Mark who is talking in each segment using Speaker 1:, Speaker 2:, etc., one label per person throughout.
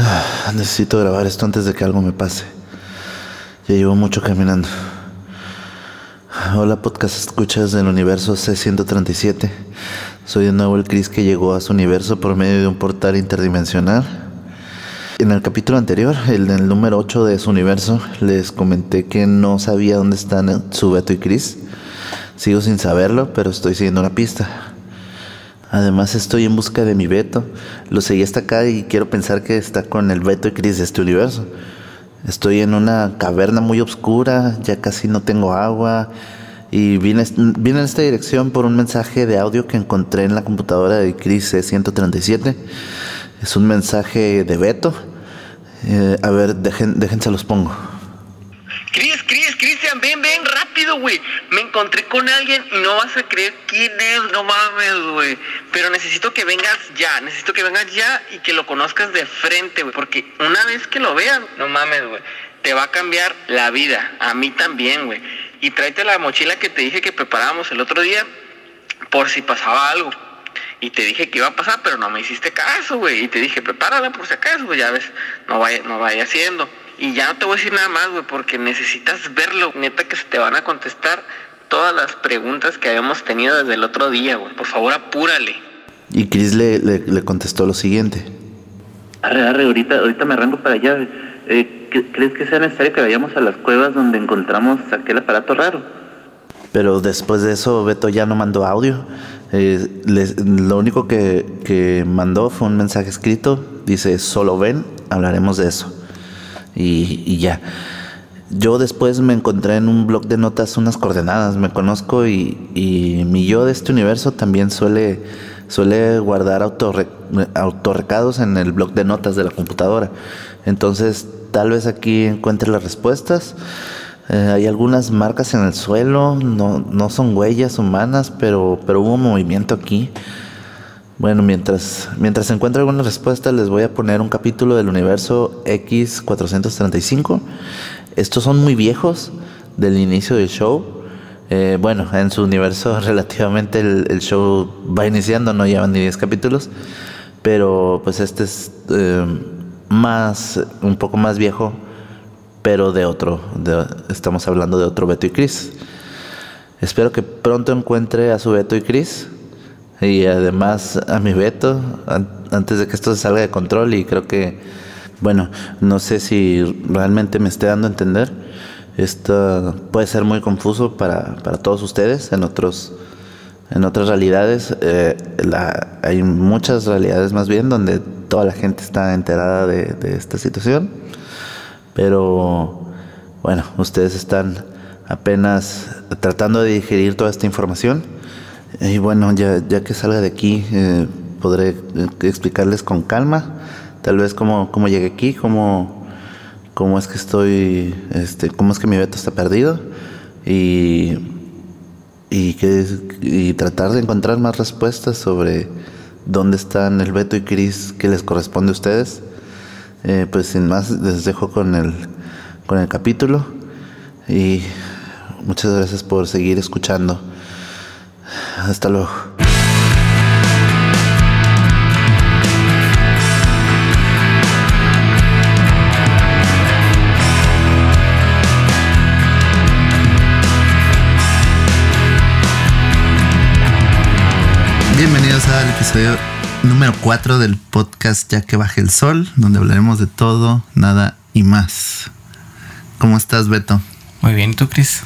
Speaker 1: Ah, necesito grabar esto antes de que algo me pase. Ya llevo mucho caminando. Hola podcast escuchas del universo C137. Soy de nuevo el Chris que llegó a su universo por medio de un portal interdimensional. En el capítulo anterior, el del número 8 de su universo, les comenté que no sabía dónde están su Beto y Chris. Sigo sin saberlo, pero estoy siguiendo una pista. Además estoy en busca de mi Beto. Lo seguí hasta acá y quiero pensar que está con el Beto y Chris de este universo. Estoy en una caverna muy oscura, ya casi no tengo agua. Y vine, vine en esta dirección por un mensaje de audio que encontré en la computadora de Chris C137. Es un mensaje de Beto. Eh, a ver, dejen, déjense los pongo.
Speaker 2: Chris, Chris, Cristian, ven, ven, rápido, güey. Me encontré con alguien y no vas a creer quién es, no mames, güey. Pero necesito que vengas ya, necesito que vengas ya y que lo conozcas de frente, güey. Porque una vez que lo veas, no mames, güey. Te va a cambiar la vida. A mí también, güey. Y tráete la mochila que te dije que preparábamos el otro día por si pasaba algo. Y te dije que iba a pasar, pero no me hiciste caso, güey. Y te dije, prepárala por si acaso, güey. Ya ves, no vaya, no vaya haciendo. Y ya no te voy a decir nada más, güey, porque necesitas verlo. Neta que se te van a contestar todas las preguntas que habíamos tenido desde el otro día, güey. Por favor, apúrale.
Speaker 1: Y Chris le, le, le contestó lo siguiente.
Speaker 3: Arre, arre, ahorita, ahorita me arranco para allá. Eh, ¿Crees que sea necesario que vayamos a las cuevas donde encontramos aquel aparato raro?
Speaker 1: Pero después de eso, Beto ya no mandó audio. Eh, lo único que, mandó fue un mensaje escrito. Dice, solo ven, hablaremos de eso y, ya. Yo después me encontré en un blog de notas unas coordenadas, me conozco y, mi yo de este universo también suele, guardar autorre, autorrecados en el blog de notas de la computadora. Entonces tal vez aquí encuentre las respuestas. Eh, hay algunas marcas en el suelo, no, no son huellas humanas, pero, pero hubo movimiento aquí. Bueno, mientras, mientras encuentro alguna respuesta, les voy a poner un capítulo del universo X435. Estos son muy viejos del inicio del show. Eh, bueno, en su universo relativamente el, el, show va iniciando, no llevan ni 10 capítulos. Pero pues este es eh, más, un poco más viejo, pero de otro. De, estamos hablando de otro Beto y Chris. Espero que pronto encuentre a su Beto y Chris y además a mi Beto an antes de que esto se salga de control y creo que bueno no sé si realmente me esté dando a entender esto puede ser muy confuso para, para todos ustedes en otros en otras realidades eh, la, hay muchas realidades más bien donde toda la gente está enterada de, de esta situación pero bueno ustedes están apenas tratando de digerir toda esta información y bueno, ya, ya que salga de aquí, eh, podré explicarles con calma, tal vez cómo, cómo llegué aquí, cómo, cómo es que estoy, este, cómo es que mi Beto está perdido y, y, que, y tratar de encontrar más respuestas sobre dónde están el Beto y Cris que les corresponde a ustedes. Eh, pues sin más, les dejo con el, con el capítulo y muchas gracias por seguir escuchando. Hasta luego. Bienvenidos al episodio número 4 del podcast Ya que baje el sol, donde hablaremos de todo, nada y más. ¿Cómo estás, Beto?
Speaker 4: Muy bien, ¿y tú, Cris?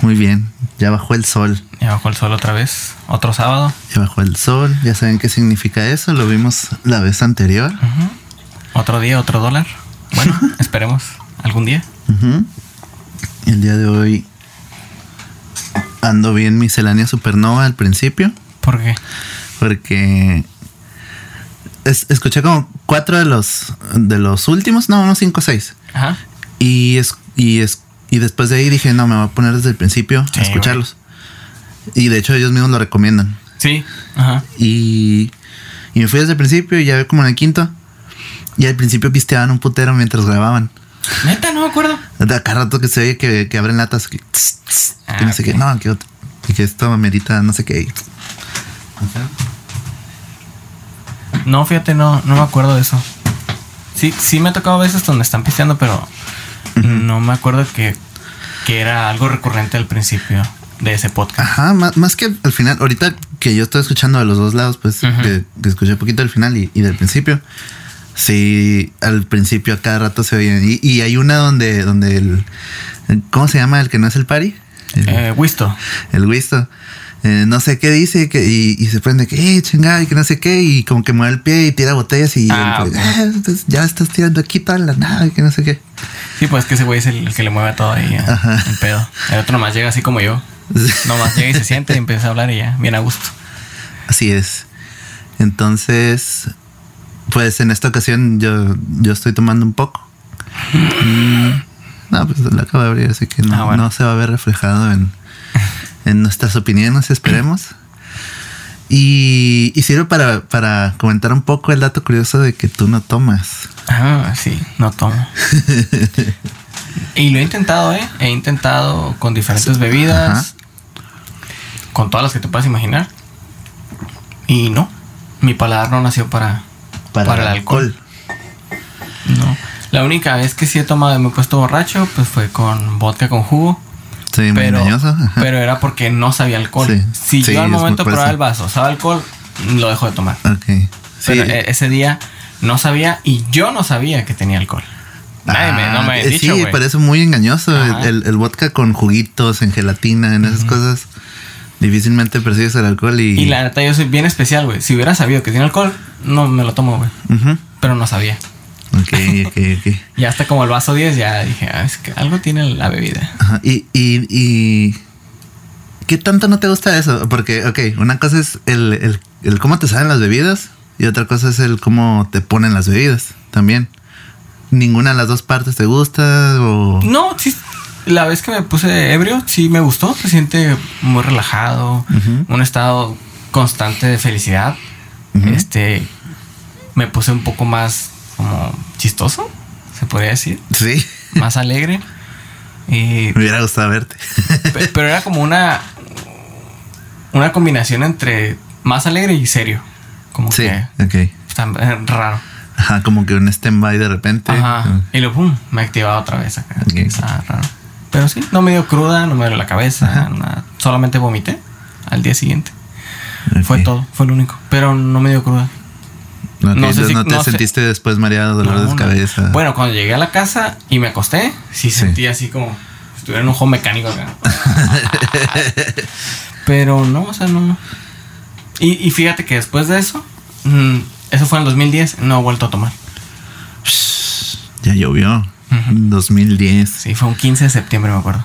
Speaker 1: Muy bien, ya bajó el sol.
Speaker 4: Ya bajó el sol otra vez, otro sábado.
Speaker 1: Ya bajó el sol, ya saben qué significa eso, lo vimos la vez anterior.
Speaker 4: Uh -huh. Otro día, otro dólar. Bueno, esperemos algún día.
Speaker 1: Uh -huh. El día de hoy ando bien miscelánea supernova al principio.
Speaker 4: ¿Por qué?
Speaker 1: Porque es, escuché como cuatro de los de los últimos, no, unos cinco o seis.
Speaker 4: Ajá.
Speaker 1: Y es, y es y después de ahí dije, no, me voy a poner desde el principio sí, a escucharlos. Güey. Y de hecho ellos mismos lo recomiendan.
Speaker 4: Sí. Ajá.
Speaker 1: Y, y me fui desde el principio y ya ve como en el quinto. Y al principio pisteaban un putero mientras grababan.
Speaker 4: Neta, no me acuerdo.
Speaker 1: De acá rato que se oye que, que abren latas. Que, tss, tss, ah, que no sé okay. qué. No, que, y que esto amerita no sé qué.
Speaker 4: No, fíjate, no, no me acuerdo de eso. Sí, sí me ha tocado veces donde están pisteando, pero no me acuerdo que, que era algo recurrente al principio de ese podcast.
Speaker 1: Ajá, más, más que al final, ahorita que yo estoy escuchando de los dos lados, pues que, que escuché un poquito del final y, y del principio. Sí, al principio a cada rato se oyen. Y, y hay una donde, donde el, ¿cómo se llama? El que no es el pari. El,
Speaker 4: Eh, Wisto.
Speaker 1: el Wisto. Eh, no sé qué dice que, y, y se prende que, eh, chingada, y que no sé qué, y como que mueve el pie y tira botellas y
Speaker 4: Ah.
Speaker 1: "Ah, ya estás tirando aquí toda la nada, y que no sé qué.
Speaker 4: Sí, pues que ese güey es el, el que le mueve todo ahí, eh,
Speaker 1: Ajá.
Speaker 4: el pedo. El otro nomás llega así como yo. Nomás llega y se siente y empieza a hablar y ya, bien a gusto.
Speaker 1: Así es. Entonces, pues en esta ocasión yo, yo estoy tomando un poco. Mm, no, pues la acabo de abrir, así que no,
Speaker 4: Ah, bueno.
Speaker 1: no se va a ver reflejado en, en nuestras opiniones, esperemos. Y, y sirve para, para comentar un poco el dato curioso de que tú no tomas.
Speaker 4: Ah, sí, no tomo. y lo he intentado, ¿eh? He intentado con diferentes bebidas.
Speaker 1: Ajá.
Speaker 4: Con todas las que te puedas imaginar. Y no. Mi paladar no nació para, para, el alcohol. No. La única vez que sí he tomado y me he puesto borracho, pues fue con vodka con jugo.
Speaker 1: Sí, muy
Speaker 4: Pero,
Speaker 1: engañoso.
Speaker 4: Pero era porque no sabía alcohol.
Speaker 1: Sí.
Speaker 4: Si
Speaker 1: Sí,
Speaker 4: yo al momento
Speaker 1: eso.
Speaker 4: el vaso sabe alcohol, lo dejo de tomar. Pero eh, ese día no sabía y yo no sabía que tenía alcohol. Nadie me, no me
Speaker 1: Ah,
Speaker 4: había
Speaker 1: eh,
Speaker 4: dicho,
Speaker 1: Sí, parece muy engañoso. El, el- vodka con juguitos, en gelatina, en esas cosas. Difícilmente percibes el alcohol y.
Speaker 4: Y la neta, yo soy bien especial, güey. Si hubiera sabido que tiene alcohol, no me lo tomo, güey. Pero no sabía.
Speaker 1: Ok, ok, ok.
Speaker 4: Y hasta como el vaso 10, ya dije, ah, es que algo tiene la bebida.
Speaker 1: Ajá, Y, y, y. ¿Qué tanto no te gusta eso? Porque, ok, una cosa es el, el, el cómo te salen las bebidas y otra cosa es el cómo te ponen las bebidas también. ¿Ninguna de las dos partes te gusta? O...
Speaker 4: No, sí. La vez que me puse ebrio, sí me gustó. Se siente muy relajado. Un estado constante de felicidad. Este. Me puse un poco más como chistoso, se podría decir.
Speaker 1: Sí,
Speaker 4: Más alegre. Y
Speaker 1: me hubiera gustado verte.
Speaker 4: Pe- Pero era como una. Una combinación entre más alegre y serio. Como
Speaker 1: Sí,
Speaker 4: que. Está eh, raro.
Speaker 1: Ajá, como que un stand-by de repente.
Speaker 4: Ajá. Y luego, pum, me activaba otra vez acá.
Speaker 1: Ok.
Speaker 4: Está raro. Pero sí, no me dio cruda, no me dio la cabeza, nada. Solamente vomité al día siguiente. Fue todo, fue lo único. Pero no me dio cruda. No sé
Speaker 1: entonces
Speaker 4: si-
Speaker 1: no te
Speaker 4: no sé.
Speaker 1: sentiste después mareado, dolor
Speaker 4: No,
Speaker 1: de cabeza.
Speaker 4: Bueno, cuando llegué a la casa y me acosté, sí,
Speaker 1: Sí.
Speaker 4: sentí así como si estuviera en un home mecánico acá. Pero no, o sea, no. Y, y fíjate que después de eso, mm, eso fue en 2010, no he vuelto a tomar.
Speaker 1: Ya llovió.
Speaker 4: Ujú.
Speaker 1: 2010.
Speaker 4: Sí, fue un 15 de septiembre, me acuerdo.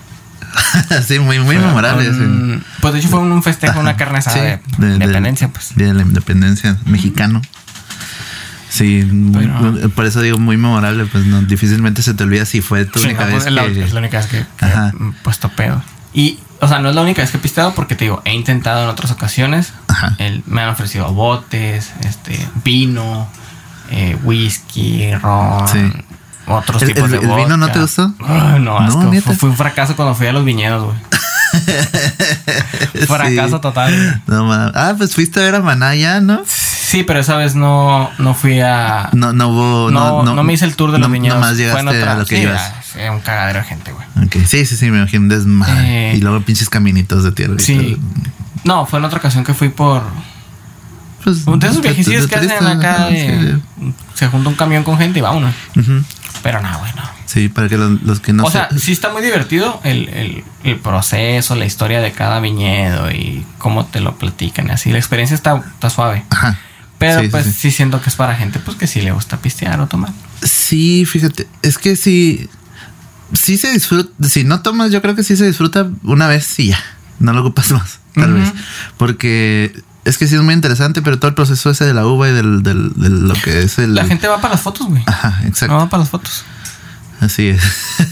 Speaker 1: sí, muy, muy
Speaker 4: Fue
Speaker 1: memorable. sí.
Speaker 4: Pues de hecho fue un festejo, una carne asada
Speaker 1: Sí,
Speaker 4: de,
Speaker 1: de- de-
Speaker 4: independencia, pues.
Speaker 1: Día de la independencia mexicano. Sí, muy-
Speaker 4: Pero-
Speaker 1: por eso digo muy memorable, pues no, difícilmente se te olvida si fue tu única
Speaker 4: no,
Speaker 1: vez
Speaker 4: es, la,
Speaker 1: que...
Speaker 4: es la única vez que, he puesto pedo. Y, o sea, no es la única vez que he pisteado porque te digo, he intentado en otras ocasiones.
Speaker 1: Ajá.
Speaker 4: El- me han ofrecido botes, este, vino, eh, whisky, ron,
Speaker 1: Sí.
Speaker 4: otros
Speaker 1: ¿El-
Speaker 4: tipos
Speaker 1: el-
Speaker 4: de
Speaker 1: el vino no te gustó?
Speaker 4: No,
Speaker 1: No,
Speaker 4: asco. fue, fue un fracaso cuando fui a los viñedos, güey. Fracaso
Speaker 1: Sí.
Speaker 4: total.
Speaker 1: No, ma- ah, pues fuiste a ver a Maná ya, ¿no?
Speaker 4: Sí, pero esa vez no, no fui a.
Speaker 1: No, no hubo...
Speaker 4: no, no me hice el tour de los
Speaker 1: no-
Speaker 4: viñedos.
Speaker 1: Nomás llegaste
Speaker 4: otra-
Speaker 1: a lo que
Speaker 4: sí,
Speaker 1: ibas.
Speaker 4: ah, sí, un cagadero de gente, güey.
Speaker 1: Sí, sí, sí, me imagino desmadre.
Speaker 4: Eh,
Speaker 1: y luego pinches caminitos de tierra.
Speaker 4: Sí. No, fue en otra ocasión que fui por.
Speaker 1: Pues,
Speaker 4: De esos viejecillos que hacen acá de. Se junta un camión con gente y
Speaker 1: sí. Ujú.
Speaker 4: Pero no, güey, no.
Speaker 1: Sí, para que los, los que no
Speaker 4: o sea,
Speaker 1: se-
Speaker 4: sí está muy divertido el, el, el proceso, la historia de cada viñedo y cómo te lo platican y así. La experiencia está, está suave.
Speaker 1: Ajá.
Speaker 4: Pero
Speaker 1: Sí,
Speaker 4: pues sí,
Speaker 1: sí.
Speaker 4: siento que es para gente pues que sí le gusta pistear o tomar.
Speaker 1: Sí, fíjate, es que sí, sí se disfruta, si no tomas, yo creo que sí se disfruta una vez y ya, no lo ocupas más, tal vez, porque es que sí es muy interesante, pero todo el proceso ese de la uva y del, del, del- lo que es el...
Speaker 4: La gente va para las fotos, güey.
Speaker 1: Ajá, exacto.
Speaker 4: No va para las fotos.
Speaker 1: Así es.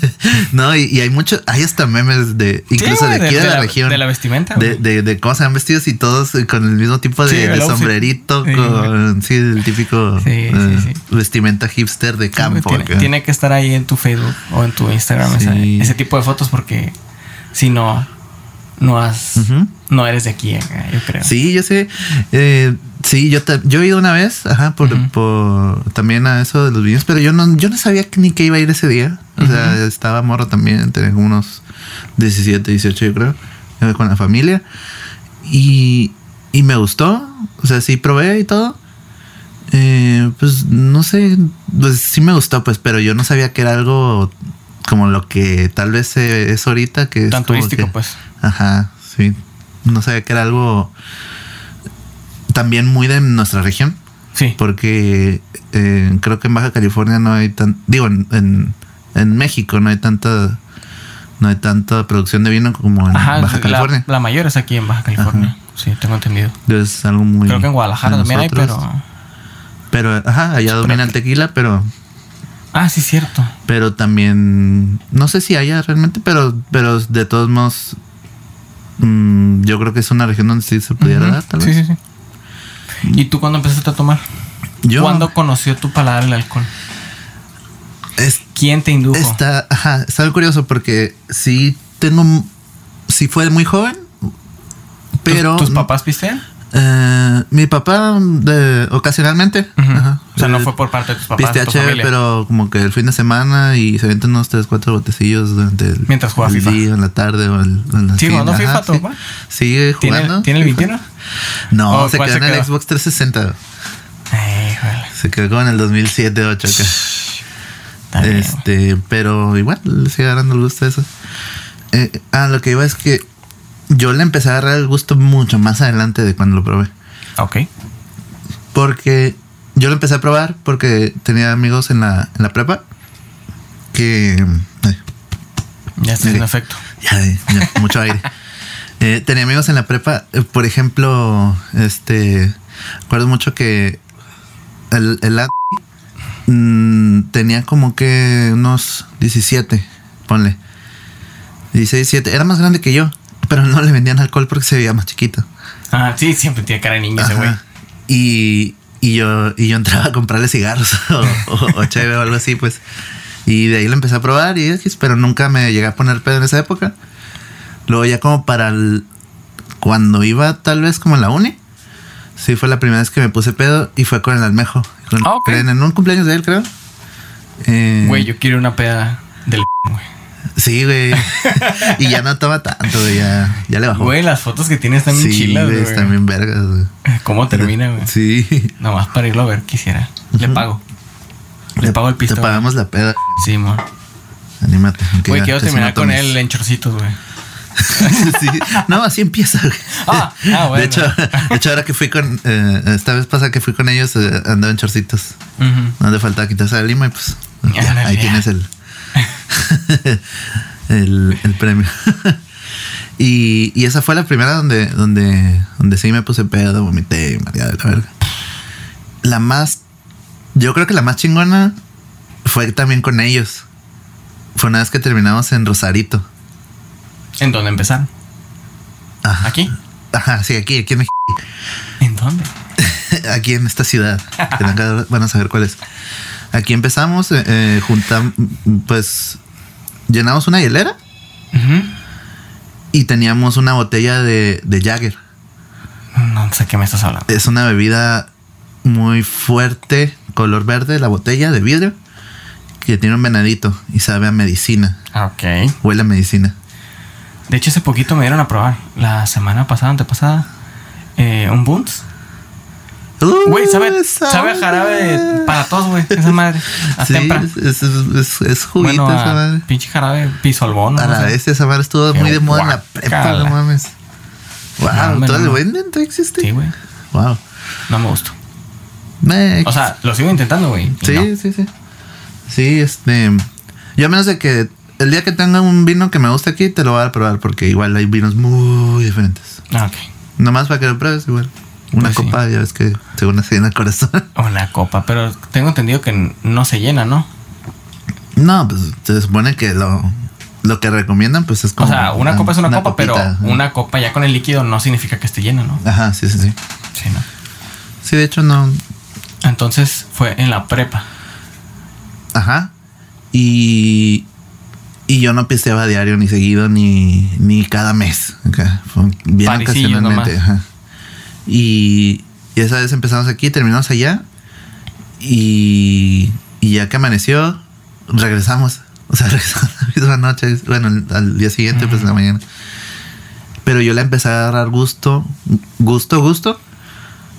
Speaker 1: no, y, y hay muchos, hay hasta memes de, incluso de aquí de, la,
Speaker 4: la,
Speaker 1: región.
Speaker 4: De la vestimenta,
Speaker 1: de, de, de cómo se van vestidos y todos con el mismo tipo de,
Speaker 4: Sí,
Speaker 1: sombrerito,
Speaker 4: Sí.
Speaker 1: con sí, el típico
Speaker 4: Sí, sí, sí.
Speaker 1: vestimenta hipster de campo.
Speaker 4: tiene, que estar ahí en tu Facebook o en tu Instagram ese, tipo de fotos porque si no, no has
Speaker 1: Ujú.
Speaker 4: No eres de aquí, acá, yo creo.
Speaker 1: Sí, yo sé. Eh, sí, yo, te- yo he ido una vez, ajá, por, por también a eso de los vinos, pero yo no, yo no sabía que ni que iba a ir ese día. O sea, estaba morro también, tenía como unos 17, 18, yo creo, iba con la familia. Y, y me gustó, o sea, sí probé y todo. Eh, pues no sé, pues sí me gustó, pues, pero yo no sabía que era algo como lo que tal vez eh, es ahorita, que es
Speaker 4: Tan
Speaker 1: como
Speaker 4: turístico,
Speaker 1: que-
Speaker 4: pues.
Speaker 1: Ajá, sí. No sabía que era algo también muy de nuestra región,
Speaker 4: Sí.
Speaker 1: porque eh, creo que en Baja California no hay tan, digo, en, en, en México no hay tanta, no hay tanta producción de vino como en
Speaker 4: Ajá,
Speaker 1: Baja California.
Speaker 4: la mayor es aquí en Baja California. Sí, tengo entendido.
Speaker 1: Es algo muy.
Speaker 4: Creo que en Guadalajara también hay, pero.
Speaker 1: Pero, ajá, allá domina el tequila, pero,
Speaker 4: Ah, sí, cierto.
Speaker 1: pero también, no sé si haya realmente, pero, pero de todos modos, mm, yo creo que es una región donde sí se pudiera dar, tal
Speaker 4: sí,
Speaker 1: vez.
Speaker 4: sí, sí. ¿Y tú cuándo empezaste a tomar?
Speaker 1: Yo,
Speaker 4: ¿Cuándo conoció tu paladar el alcohol?
Speaker 1: es-
Speaker 4: ¿Quién te indujo?
Speaker 1: Está, ajá, está curioso porque sí tengo, sí fue muy joven,
Speaker 4: ¿Tus-
Speaker 1: pero
Speaker 4: ¿Tus, papás pistean?
Speaker 1: eh, mi papá de, ocasionalmente,
Speaker 4: Ujú.
Speaker 1: ajá,
Speaker 4: O sea, no
Speaker 1: eh,
Speaker 4: fue por parte de tus papás. de
Speaker 1: pistea
Speaker 4: tu familia.
Speaker 1: pero como que el fin de semana y se aventan unos 3, 4 botecillos durante el,
Speaker 4: Mientras juega
Speaker 1: el
Speaker 4: FIFA.
Speaker 1: día, en la tarde o el, en la
Speaker 4: ¿Sigue
Speaker 1: fin,
Speaker 4: jugando
Speaker 1: ajá,
Speaker 4: FIFA
Speaker 1: sí. Sigue
Speaker 4: ¿Tiene,
Speaker 1: jugando.
Speaker 4: ¿Tiene el
Speaker 1: FIFA.
Speaker 4: 21?
Speaker 1: No,
Speaker 4: ¿O
Speaker 1: se quedó
Speaker 4: se
Speaker 1: en el? Xbox 360.
Speaker 4: Ay, híjole.
Speaker 1: Se quedó como en el 2007, 8 acá. Este, pero igual le sigue agarrando el gusto a eso. Eh, ah, lo que iba es que yo le empecé a agarrar el gusto mucho más adelante de cuando lo probé.
Speaker 4: Ok.
Speaker 1: Porque yo lo empecé a probar porque tenía amigos en la, en la prepa que. ay,
Speaker 4: Ya está en efecto.
Speaker 1: ya, ya, mucho aire. Eh, tenía amigos en la prepa, eh, por ejemplo, este. Recuerdo mucho que el, el mm, tenía como que unos 17, ponle. 16, 17. Era más grande que yo, pero no le vendían alcohol porque se veía más chiquito.
Speaker 4: Ah, sí, siempre tiene cara de niño ese güey.
Speaker 1: Y, y yo, y yo entraba a comprarle cigarros o, o, o cheve o algo así, pues. Y de ahí lo empecé a probar y X, pero nunca me llegué a poner pedo en esa época. Luego ya como para el... Cuando iba tal vez como en la uni. Sí, fue la primera vez que me puse pedo y fue con el almejo. Con-
Speaker 4: Ah, ok.
Speaker 1: En un cumpleaños de él, creo. Eh,
Speaker 4: Güey, yo quiero una peda del güey.
Speaker 1: Sí, güey. y ya no toma tanto, güey. Ya, ya le bajó.
Speaker 4: Güey, las fotos que tiene están bien
Speaker 1: sí,
Speaker 4: chilas,
Speaker 1: güey,
Speaker 4: güey.
Speaker 1: están bien vergas, güey.
Speaker 4: ¿Cómo termina, güey?
Speaker 1: Sí.
Speaker 4: Nomás para irlo a ver quisiera. Le pago. Le pago el pisto.
Speaker 1: Te pagamos la peda.
Speaker 4: Sí, mon.
Speaker 1: Anímate.
Speaker 4: Güey,
Speaker 1: ya
Speaker 4: quiero terminar con
Speaker 1: tomes.
Speaker 4: él en chorcitos, güey.
Speaker 1: Sí. No, así empieza. güey.
Speaker 4: Ah, ah, bueno.
Speaker 1: De hecho, de hecho, ahora que fui con. eh, esta vez pasada que fui con ellos, eh, andaba en chorcitos.
Speaker 4: Ujú.
Speaker 1: No le faltaba quitarse la lima y pues. ya,
Speaker 4: Ándale,
Speaker 1: ahí
Speaker 4: ya.
Speaker 1: tienes el. el, el premio. y, y esa fue la primera donde, donde, donde sí me puse pedo, vomité, mareado, la verga. La más. Yo creo que la más chingona fue también con ellos. Fue una vez que terminamos en Rosarito.
Speaker 4: ¿En dónde empezaron?
Speaker 1: Ajá.
Speaker 4: ¿Aquí?
Speaker 1: Ajá, sí, aquí, aquí en México.
Speaker 4: ¿En dónde?
Speaker 1: aquí en esta ciudad. que van a saber cuál es. Aquí empezamos, eh, eh, juntam- pues llenamos una hielera y teníamos una botella de, de Jagger.
Speaker 4: No sé qué me estás hablando.
Speaker 1: Es una bebida muy fuerte, color verde, la botella de vidrio, que tiene un venadito y sabe a medicina.
Speaker 4: Ok.
Speaker 1: Huele a medicina.
Speaker 4: De hecho, hace poquito me dieron a probar. La semana pasada, antepasada. Eh, un Bunts. Güey, sabe, sabe a jarabe para todos, güey. Esa madre. A
Speaker 1: Sí,
Speaker 4: tempra.
Speaker 1: es, es, es- juguito
Speaker 4: Bueno,
Speaker 1: esa madre.
Speaker 4: pinche jarabe pisolbón.
Speaker 1: A la vez esa madre estuvo muy de moda en la prepa, no mames. Wow,
Speaker 4: No,
Speaker 1: ¿todavía
Speaker 4: no.
Speaker 1: venden? ¿Todavía existe?
Speaker 4: Sí, güey.
Speaker 1: Wow.
Speaker 4: No me gustó. O sea, lo sigo intentando, güey.
Speaker 1: sí,
Speaker 4: no.
Speaker 1: sí, sí. Sí, este. Yo a menos de que el día que tenga un vino que me guste aquí, te lo voy a probar porque igual hay vinos muy diferentes.
Speaker 4: Ah, ok.
Speaker 1: Nomás para que lo pruebes, igual. Una
Speaker 4: Pues sí.
Speaker 1: copa, ya ves que según así en el corazón.
Speaker 4: Una copa, pero tengo entendido que no se llena, ¿no?
Speaker 1: no, pues se supone que lo, lo que recomiendan, pues es
Speaker 4: O
Speaker 1: como.
Speaker 4: sea, una copa es una, copa, pero una copa ya con el líquido no significa que esté llena, ¿no?
Speaker 1: Ajá, sí, sí, sí.
Speaker 4: Sí, ¿no?
Speaker 1: Sí, de hecho, no.
Speaker 4: Entonces fue en la prepa.
Speaker 1: Ajá. Y. Y yo no pisteaba diario, ni seguido, ni, ni cada mes. Fue bien ocasionalmente. ajá. Y, y esa vez empezamos aquí, terminamos allá. Y, y ya que amaneció, regresamos. O sea, regresamos la misma noche. Bueno, al, día siguiente, pues en la mañana. Pero yo le empecé a agarrar gusto, gusto, gusto.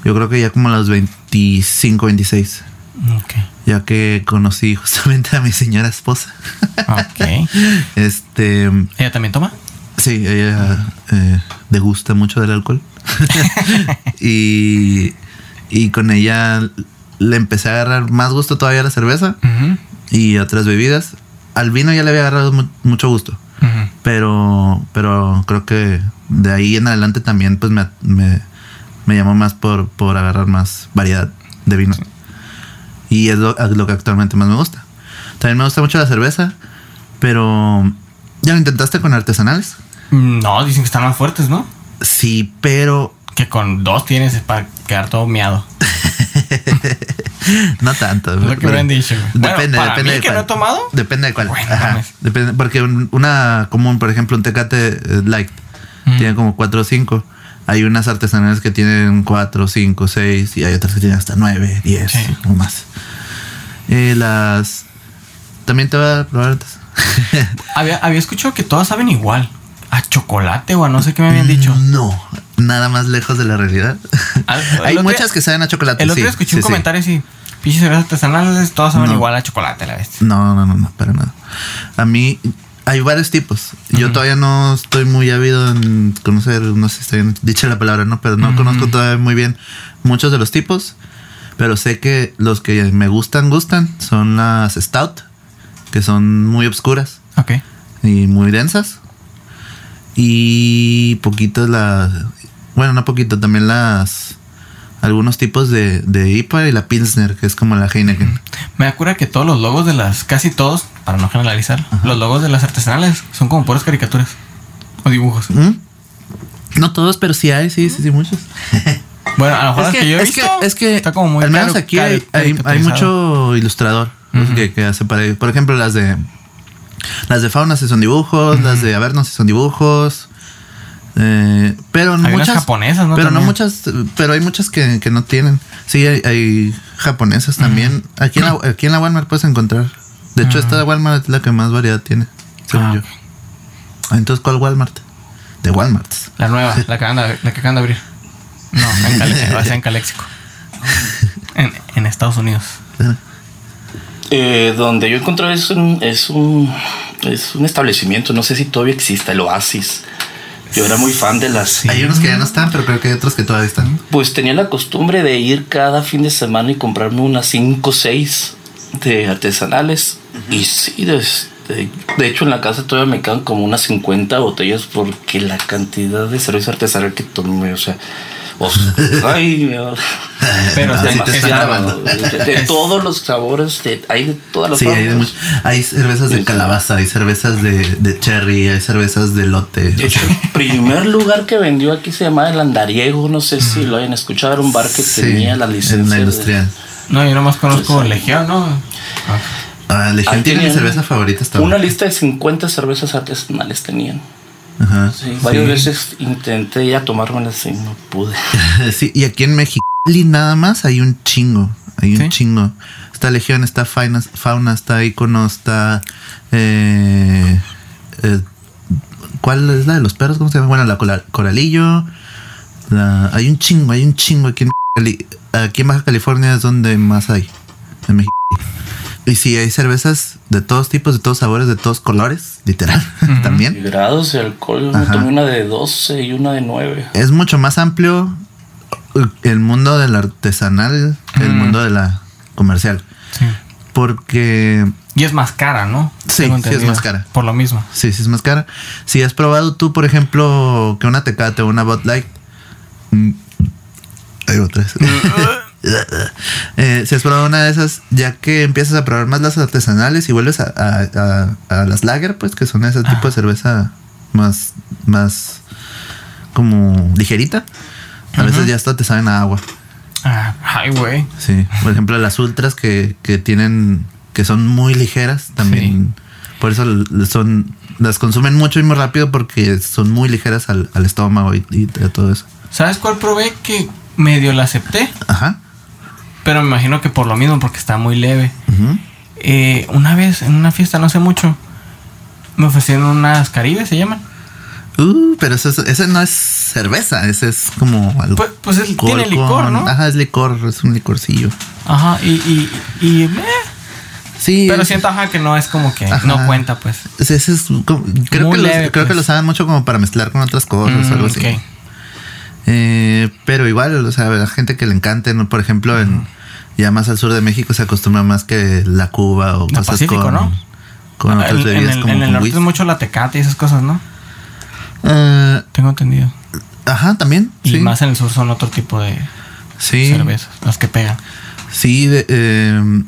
Speaker 1: Yo creo que ya como a los 25, 26.
Speaker 4: Ok.
Speaker 1: Ya que conocí justamente a mi señora esposa.
Speaker 4: Ok.
Speaker 1: Este,
Speaker 4: ¿Ella también toma?
Speaker 1: Sí, ella eh, degusta mucho del alcohol. y, y con ella le empecé a agarrar más gusto todavía a la cerveza y otras bebidas. Al vino ya le había agarrado mu- mucho gusto. Pero, pero creo que de ahí en adelante también pues me, me, me llamó más por, por agarrar más variedad de vino. Y es lo, lo que actualmente más me gusta. También me gusta mucho la cerveza, pero ¿ya lo intentaste con artesanales?
Speaker 4: No, dicen que están más fuertes, ¿no?
Speaker 1: Sí, pero
Speaker 4: Que con dos tienes para quedar todo miado.
Speaker 1: no tanto.
Speaker 4: Lo que
Speaker 1: Pero
Speaker 4: me han dicho. Bueno,
Speaker 1: Depende,
Speaker 4: para
Speaker 1: depende
Speaker 4: mí
Speaker 1: de
Speaker 4: que
Speaker 1: cuál.
Speaker 4: no he tomado.
Speaker 1: Depende de cuál.
Speaker 4: Bueno,
Speaker 1: Ajá. Depende, porque un- una común, por ejemplo, un Tecate eh, Light
Speaker 4: Mm.
Speaker 1: tiene como 4 o 5. Hay unas artesanales que tienen 4, 5, 6 y hay otras que tienen hasta 9, 10
Speaker 4: Sí.
Speaker 1: o más. Eh, las. También te voy a probar antes.
Speaker 4: Había, había escuchado que todas saben igual. A chocolate o a no sé qué me habían dicho.
Speaker 1: No, nada más lejos de la realidad.
Speaker 4: Al- el
Speaker 1: hay muchas
Speaker 4: día-
Speaker 1: que saben a chocolate.
Speaker 4: El otro
Speaker 1: sí,
Speaker 4: día escuché
Speaker 1: sí,
Speaker 4: un
Speaker 1: sí.
Speaker 4: comentario así. Pinches cervezas artesanales, todas saben
Speaker 1: No.
Speaker 4: igual a chocolate a la vez.
Speaker 1: No, no, no, no, para nada. A mí hay varios tipos. Yo
Speaker 4: Ujú.
Speaker 1: todavía no estoy muy ávido en conocer, no sé si está bien dicha la palabra, ¿no? Pero no
Speaker 4: Ujú.
Speaker 1: conozco todavía muy bien muchos de los tipos. Pero sé que los que me gustan, gustan, son las Stout, que son muy obscuras
Speaker 4: Ok.
Speaker 1: y muy densas. Y poquitas las... Bueno, no poquito, también las... Algunos tipos de, de IPA y la Pilsner, que es como la Heineken.
Speaker 4: Me acuerdo que todos los logos de las, casi todos, para no generalizar, los logos de las artesanales son como puras caricaturas o dibujos.
Speaker 1: ¿Mm? No todos, pero sí hay, sí, sí, sí, muchos.
Speaker 4: Bueno, a lo mejor
Speaker 1: es, que,
Speaker 4: que, yo he
Speaker 1: es,
Speaker 4: visto,
Speaker 1: que, es que
Speaker 4: está como muy
Speaker 1: al menos
Speaker 4: caro-
Speaker 1: aquí hay, hay, mucho ilustrador que, que hace para Por ejemplo, las de las de fauna sí son dibujos, las de Avernos sí son dibujos. eh, pero
Speaker 4: Hay
Speaker 1: muchas
Speaker 4: japonesas, ¿no?
Speaker 1: Pero no muchas, pero hay muchas que, que no tienen. Sí, hay, hay japonesas también. Aquí en la, aquí en la Walmart puedes encontrar. De hecho, esta Walmart es la que más variedad tiene, según
Speaker 4: Ah,
Speaker 1: yo. Entonces, ¿cuál Walmart? De Walmart.
Speaker 4: La nueva, la que acaban de, la que acaban de abrir. No, en, Cale- va a ser en Caléxico. En, en Estados Unidos.
Speaker 5: Eh, donde yo encontré es un, es un es un establecimiento, no sé si todavía existe, el Oasis. Yo era muy fan de las.
Speaker 1: Hay unos que ya no están, pero creo que hay otros que todavía están.
Speaker 5: Pues tenía la costumbre de ir cada fin de semana y comprarme unas 5 o 6 de artesanales. Y sí, de, de, de hecho en la casa todavía me quedan como unas 50 botellas porque la cantidad de cerveza artesanal que tomé, o sea. Ay, Dios.
Speaker 4: Pero
Speaker 1: No, sí te.
Speaker 5: De, de todos los sabores, de, hay de todas las
Speaker 1: Sí, hay, cervezas de calabaza, hay cervezas de, de cherry, hay cervezas de lote.
Speaker 5: De hecho, el primer lugar que vendió aquí se llamaba El Andariego. No sé si lo hayan escuchado. Era un bar que
Speaker 1: Sí,
Speaker 5: tenía la licencia.
Speaker 1: En la
Speaker 5: de-
Speaker 1: industrial.
Speaker 4: No, yo nomás conozco
Speaker 5: Sí.
Speaker 4: Legión, ¿no? Ah,
Speaker 1: Ah, Legión tiene mi
Speaker 5: tenían
Speaker 1: cerveza favorita hasta
Speaker 5: Una lista de 50 cervezas artesanales tenían.
Speaker 1: Ajá.
Speaker 5: Sí, varias veces intenté ya tomármelas y no pude.
Speaker 1: Sí, y aquí en México nada más hay un chingo. Hay un
Speaker 4: ¿Sí?
Speaker 1: chingo. Está Legión, está Fauna, Fauna está Icono, está. Eh, eh, ¿Cuál es la de los perros? ¿Cómo se llama? Bueno, la Coralillo. La- hay un chingo, hay un chingo aquí en, aquí en Baja California es donde más hay. En México. Y sí, hay cervezas de todos tipos, de todos sabores, de todos colores, literal,
Speaker 5: Y
Speaker 1: también.
Speaker 5: grados de alcohol.
Speaker 1: Ajá.
Speaker 5: Me tomé una de 12 y una de 9.
Speaker 1: Es mucho más amplio el mundo del artesanal que el
Speaker 4: Mm.
Speaker 1: mundo de la comercial.
Speaker 4: sí.
Speaker 1: Porque
Speaker 4: Y es más cara, ¿no?
Speaker 1: Sí, sí es más cara.
Speaker 4: Por lo mismo.
Speaker 1: sí, sí es más cara. Si has probado tú, por ejemplo, que una Tecate o una Bud Light. mm, Hay otras. Eh, si has probado una de esas, ya que empiezas a probar más las artesanales y vuelves a, a- a- a las lager, pues que son ese tipo de cerveza más, más como ligerita. A veces ya hasta te saben a agua.
Speaker 4: Ah, ay, güey.
Speaker 1: Sí. Por ejemplo, las ultras que, que tienen, que son muy ligeras, también Por eso son las consumen mucho y muy rápido porque son muy ligeras al, al estómago y, y todo eso.
Speaker 4: ¿Sabes cuál probé que medio la acepté?
Speaker 1: Ajá.
Speaker 4: Pero me imagino que por lo mismo, porque está muy leve. Eh, una vez en una fiesta, no sé mucho, me ofrecieron unas caribes, se llaman.
Speaker 1: Uh, pero eso, es- ese no es cerveza, ese es como algo.
Speaker 4: Pues, pues es- tiene licor, ¿no?
Speaker 1: Ajá, es licor, es un licorcillo.
Speaker 4: Ajá, y, y, y eh,
Speaker 1: Sí.
Speaker 4: pero
Speaker 1: es-
Speaker 4: siento ajá que no es como que
Speaker 1: Ajá.
Speaker 4: no cuenta, pues.
Speaker 1: ese- ese es como- creo
Speaker 4: Muy
Speaker 1: que, los- creo que
Speaker 4: pues.
Speaker 1: lo saben mucho como para mezclar con otras cosas o algo
Speaker 4: Mm,
Speaker 1: así. Eh, pero igual, o sea, la gente que le encante, ¿no? por ejemplo, en ya más al sur de México se acostumbra más que la Cuba o cosas
Speaker 4: Pacífico,
Speaker 1: con,
Speaker 4: ¿no?
Speaker 1: con
Speaker 4: En-
Speaker 1: otras
Speaker 4: en,
Speaker 1: bebidas
Speaker 4: el,
Speaker 1: como
Speaker 4: en el norte es mucho la tecate y esas cosas, ¿no?
Speaker 1: Eh,
Speaker 4: Tengo entendido.
Speaker 1: ajá, también.
Speaker 4: Y
Speaker 1: sí.
Speaker 4: más en el sur son otro tipo de
Speaker 1: sí,
Speaker 4: cervezas, las que pegan.
Speaker 1: sí. de- eh,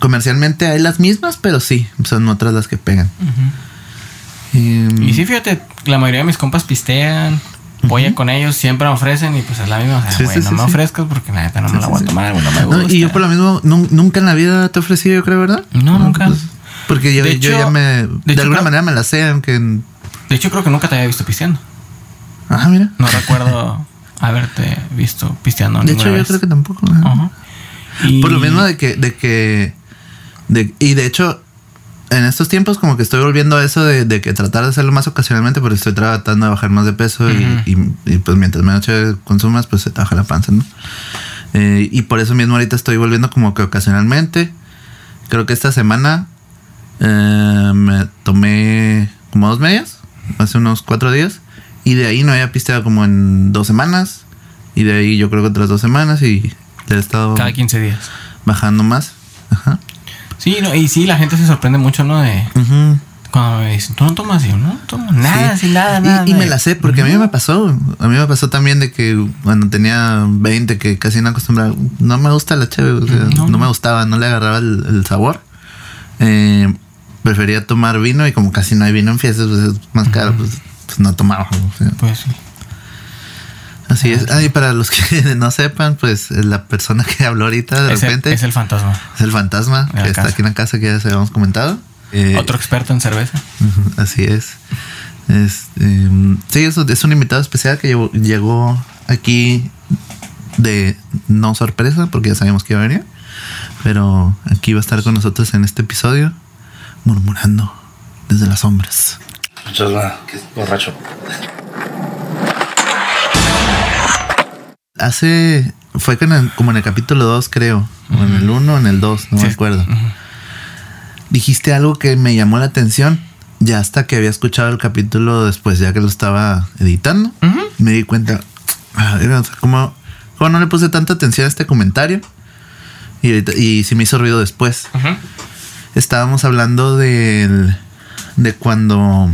Speaker 1: comercialmente hay las mismas, pero sí, son otras las que pegan. Eh,
Speaker 4: Y sí, fíjate, la mayoría de mis compas pistean, voy a con ellos, siempre me ofrecen y pues es la misma. O sea,
Speaker 1: Sí,
Speaker 4: no
Speaker 1: sí,
Speaker 4: me ofrezcas porque la neta no me la voy a tomar, no me
Speaker 1: no,
Speaker 4: gusta.
Speaker 1: y yo por lo mismo nun- nunca en la vida te he ofrecido, yo creo, ¿verdad?
Speaker 4: No, nunca.
Speaker 1: Pues, porque yo,
Speaker 4: De
Speaker 1: yo
Speaker 4: hecho-
Speaker 1: ya me. De,
Speaker 4: de hecho,
Speaker 1: alguna
Speaker 4: creo-
Speaker 1: manera me la sé, aunque. en-
Speaker 4: De hecho, creo que nunca te había visto pisteando.
Speaker 1: Ajá, mira.
Speaker 4: No recuerdo haberte visto pisteando.
Speaker 1: De hecho, yo creo que tampoco. ajá.
Speaker 4: Ajá. Y-
Speaker 1: Por lo mismo de que, de que, de, y de hecho, en estos tiempos como que estoy volviendo a eso de, de que tratar de hacerlo más ocasionalmente, porque estoy tratando de bajar más de peso y-
Speaker 4: Ujú.
Speaker 1: y, y, pues mientras menos consumas, pues se te baja la panza, ¿no? Eh, y por eso mismo ahorita estoy volviendo como que ocasionalmente. Creo que esta semana eh, me tomé como dos medias, hace unos cuatro días, y de ahí no había pisteado como en dos semanas, y de ahí yo creo que otras dos semanas y he estado
Speaker 4: Cada 15 días.
Speaker 1: bajando más. Ajá.
Speaker 4: Sí, no, y sí, la gente se sorprende mucho, ¿no? De cuando me dicen, ¿tú no tomas? Yo, no tomo nada,
Speaker 1: Sí.
Speaker 4: nada, nada.
Speaker 1: Y, me
Speaker 4: nada".
Speaker 1: la sé, porque a mí me pasó. A mí me pasó también de que cuando tenía 20, que casi no acostumbraba, no me gusta la chévere, o sea,
Speaker 4: No,
Speaker 1: me gustaba, no le agarraba el, el sabor. Eh, prefería tomar vino y como casi no hay vino en fiestas, pues es más caro, pues, pues no tomaba. o sea,
Speaker 4: Pues sí.
Speaker 1: Así es. Ah, y para los que no sepan, pues la persona que habló ahorita de
Speaker 4: Es el,
Speaker 1: repente
Speaker 4: es el fantasma.
Speaker 1: es el fantasma que está
Speaker 4: casa.
Speaker 1: aquí en la casa que ya se habíamos comentado. Eh,
Speaker 4: Otro experto en cerveza.
Speaker 1: Así es. Este, mm, sí, es, es un invitado especial que llegó, llegó aquí de no sorpresa, porque ya sabíamos que iba a venir. Pero aquí va a estar con nosotros en este episodio, murmurando desde las sombras.
Speaker 5: Muchas gracias. que es borracho.
Speaker 1: Hace. Fue con el- como en el capítulo 2, creo. O en el 1 o en el 2, no
Speaker 4: Sí.
Speaker 1: me acuerdo. Dijiste algo que me llamó la atención. Ya hasta que había escuchado el capítulo después, ya que lo estaba editando, me di cuenta. A ver, o sea, ¿cómo, cómo no le puse tanta atención a este comentario? Y, ahorita- y sí me hizo ruido después. Estábamos hablando del. de cuando.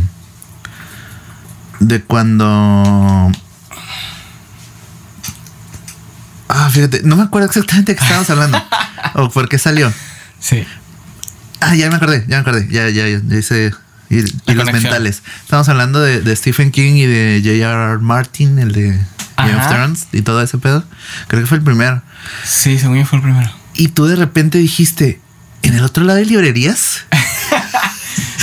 Speaker 1: De cuando. Ah, fíjate, no me acuerdo exactamente de qué estábamos hablando. o por qué salió.
Speaker 4: Sí.
Speaker 1: Ah, ya me acordé, ya me acordé. Ya, ya, ya, hice hi-
Speaker 4: La
Speaker 1: hilos
Speaker 4: conexión.
Speaker 1: mentales. Estamos hablando de, de Stephen King y de J.R.R. Martin, el de Game of. Thrones y todo ese pedo. Creo que fue el primero.
Speaker 4: Sí, según yo fue el primero.
Speaker 1: Y tú de repente dijiste, ¿en el otro lado hay librerías?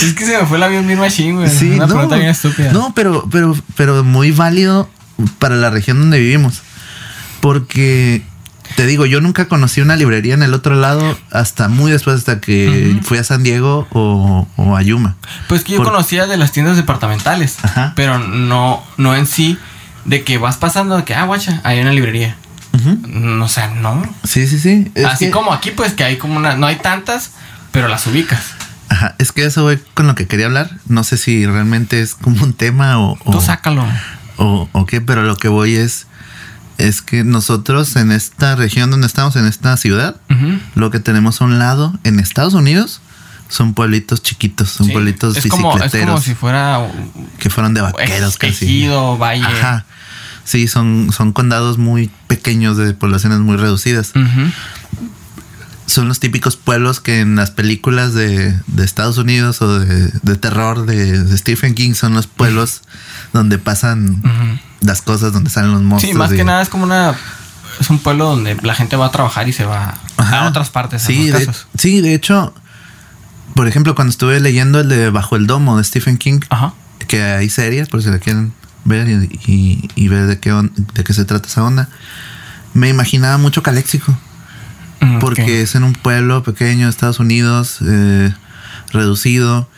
Speaker 4: Es que se me fue el avión bien machine, güey.
Speaker 1: Sí,
Speaker 4: Una
Speaker 1: no,
Speaker 4: pregunta bien estúpida.
Speaker 1: No, pero, pero, pero muy válido para la región donde vivimos. Porque te digo, yo nunca conocí una librería en el otro lado hasta muy después, hasta que fui a San Diego o, o a Yuma.
Speaker 4: Pues que yo
Speaker 1: Por-
Speaker 4: conocía de las tiendas departamentales.
Speaker 1: Ajá.
Speaker 4: Pero no, no en sí de que vas pasando de que, ah, guacha, hay una librería.
Speaker 1: Ujú.
Speaker 4: No, o sea, no.
Speaker 1: Sí, sí, sí. Es
Speaker 4: Así
Speaker 1: que-
Speaker 4: como aquí, pues que hay como una. No hay tantas, pero las ubicas.
Speaker 1: Ajá, es que eso voy con lo que quería hablar. No sé si realmente es como un tema o,
Speaker 4: Tú
Speaker 1: o,
Speaker 4: sácalo.
Speaker 1: o, o qué, pero lo que voy es, es que nosotros en esta región donde estamos, en esta ciudad, lo que tenemos a un lado en Estados Unidos son pueblitos chiquitos, son
Speaker 4: Sí.
Speaker 1: pueblitos
Speaker 4: es como, es
Speaker 1: bicicleteros
Speaker 4: como si fuera
Speaker 1: que fueron de vaqueros casi.
Speaker 4: ejido, valle.
Speaker 1: Ajá. Sí, son, son condados muy pequeños de poblaciones muy reducidas.
Speaker 4: Ujú.
Speaker 1: Son los típicos pueblos que en las películas de, de Estados Unidos o de, de terror de, de Stephen King son los pueblos donde pasan las cosas, donde salen los monstruos.
Speaker 4: Sí, más
Speaker 1: y-
Speaker 4: que nada es como una. Es un pueblo donde la gente va a trabajar y se va
Speaker 1: Ajá.
Speaker 4: a otras partes.
Speaker 1: Sí, de, sí, de hecho, Por ejemplo, cuando estuve leyendo el de Bajo el Domo de Stephen King,
Speaker 4: Ajá.
Speaker 1: que hay series, por si la quieren ver y, y- y ver de qué, on- de qué se trata esa onda, me imaginaba mucho Caléxico. Porque es en un pueblo pequeño Estados Unidos, eh, reducido.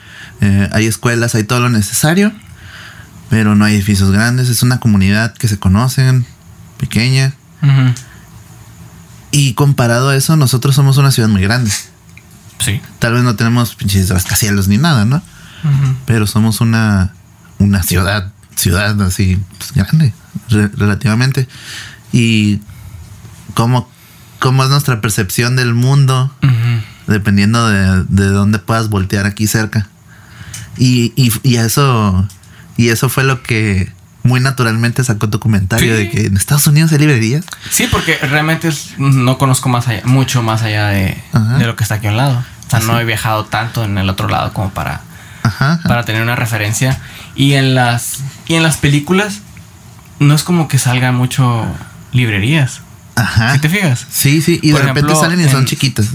Speaker 1: eh, hay escuelas, hay todo lo necesario, pero no hay edificios grandes. Es una comunidad que se conocen, pequeña. Y comparado a eso, nosotros somos una ciudad muy grande.
Speaker 4: Sí.
Speaker 1: Tal vez no tenemos pinches rascacielos ni nada, ¿no? Pero somos una, una ciudad, ciudad así pues, grande, re- relativamente. Y cómo, cómo es nuestra percepción del mundo, dependiendo de, de dónde puedas voltear aquí cerca. Y, y, y eso, y eso fue lo que muy naturalmente sacó tu comentario
Speaker 4: Sí.
Speaker 1: de que en Estados Unidos hay librerías.
Speaker 4: Sí, porque realmente es- no conozco más allá, mucho más allá de, de lo que está aquí a un lado. O sea, no he viajado tanto en el otro lado como para,
Speaker 1: Ajá. ajá.
Speaker 4: para tener una referencia. Y en las y en las películas no es como que salgan mucho librerías.
Speaker 1: Ajá.
Speaker 4: ¿Sí te fijas?
Speaker 1: Sí, sí, y
Speaker 4: Por
Speaker 1: de repente salen y son chiquitas.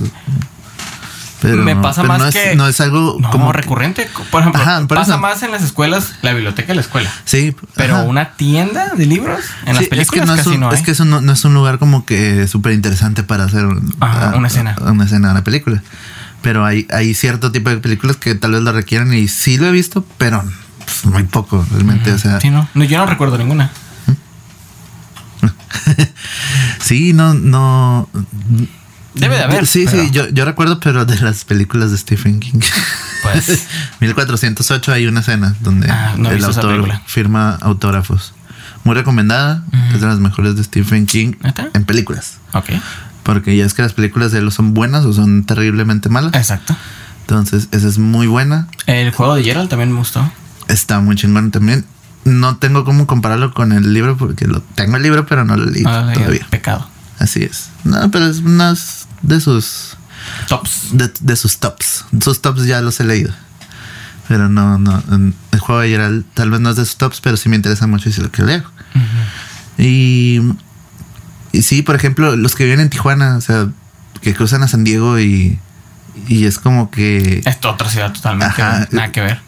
Speaker 1: Pero,
Speaker 4: Me pasa más
Speaker 1: no es,
Speaker 4: que-
Speaker 1: no es algo
Speaker 4: No,
Speaker 1: como
Speaker 4: recurrente. Por ejemplo,
Speaker 1: Ajá, por
Speaker 4: pasa
Speaker 1: eso.
Speaker 4: más en las escuelas, la biblioteca de la escuela.
Speaker 1: Sí,
Speaker 4: Pero
Speaker 1: ajá.
Speaker 4: una tienda de libros en las películas
Speaker 1: es que no es,
Speaker 4: casi
Speaker 1: un,
Speaker 4: no hay.
Speaker 1: es que eso no, no es un lugar como que súper interesante para hacer
Speaker 4: Ajá,
Speaker 1: ah,
Speaker 4: una escena.
Speaker 1: una escena, una película. Pero hay, hay cierto tipo de películas que tal vez lo requieren y sí lo he visto, pero pues, muy poco realmente. O sea,
Speaker 4: Sí, no. No, Yo no recuerdo ninguna.
Speaker 1: sí, no, no.
Speaker 4: Debe de haber,
Speaker 1: Sí,
Speaker 4: pero-
Speaker 1: sí, yo, yo recuerdo, pero de las películas de Stephen King.
Speaker 4: Pues
Speaker 1: 1408 hay una escena donde
Speaker 4: Ah, no
Speaker 1: el autor firma autógrafos. Muy recomendada, es de las mejores de Stephen King en películas.
Speaker 4: Ok.
Speaker 1: Porque ya es que las películas de él son buenas o son terriblemente malas.
Speaker 4: Exacto.
Speaker 1: Entonces, esa es muy buena.
Speaker 4: El juego de Gerald también me gustó.
Speaker 1: Está muy chingón también. No tengo cómo compararlo con el libro porque lo tengo el libro, pero no lo leí
Speaker 4: Ah,
Speaker 1: todavía.
Speaker 4: Pecado.
Speaker 1: Así es. No, pero es unas de sus
Speaker 4: Tops.
Speaker 1: de, de sus tops. Sus tops ya los he leído. Pero no, no. El juego de Geralt tal vez no es de sus tops, pero sí me interesa mucho y sí lo quiero leer. Y, y sí, por ejemplo, los que viven en Tijuana, o sea, que cruzan a San Diego y, y es como que
Speaker 4: Es otra ciudad totalmente.
Speaker 1: Ajá.
Speaker 4: Nada que ver.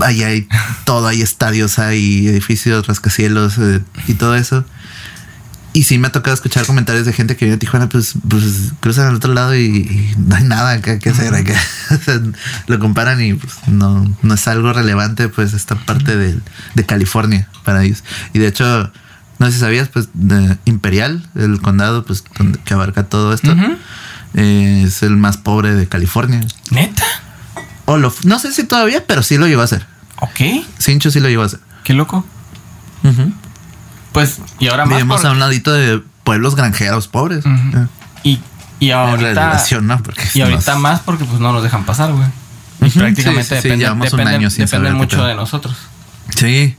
Speaker 1: Ahí hay todo, hay estadios, hay edificios, rascacielos eh, y todo eso. Y sí me ha tocado escuchar comentarios de gente que vive en Tijuana, pues, pues cruzan al otro lado y, y no hay nada acá que hacer acá. O sea, lo comparan y pues no, no es algo relevante, pues esta parte del- de, California para ellos. Y de hecho, no sé si sabías, pues de Imperial, el condado, pues que abarca todo esto, eh, es el más pobre de California.
Speaker 4: Neta.
Speaker 1: O lo, no sé si todavía, pero sí lo llevó a hacer.
Speaker 4: Ok.
Speaker 1: Cincho sí lo llevó a hacer.
Speaker 4: Qué loco. Pues, y ahora más.
Speaker 1: Vivimos
Speaker 4: por-
Speaker 1: a un ladito de pueblos granjeros pobres.
Speaker 4: Y, y ahorita.
Speaker 1: relación, ¿no? Porque
Speaker 4: Y ahorita
Speaker 1: nos-
Speaker 4: más porque pues no nos dejan pasar, güey. Y
Speaker 1: Ujú,
Speaker 4: prácticamente
Speaker 1: sí, sí, sí,
Speaker 4: dependen,
Speaker 1: llevamos un
Speaker 4: dependen-
Speaker 1: año sin
Speaker 4: dependen mucho de nosotros.
Speaker 1: Sí.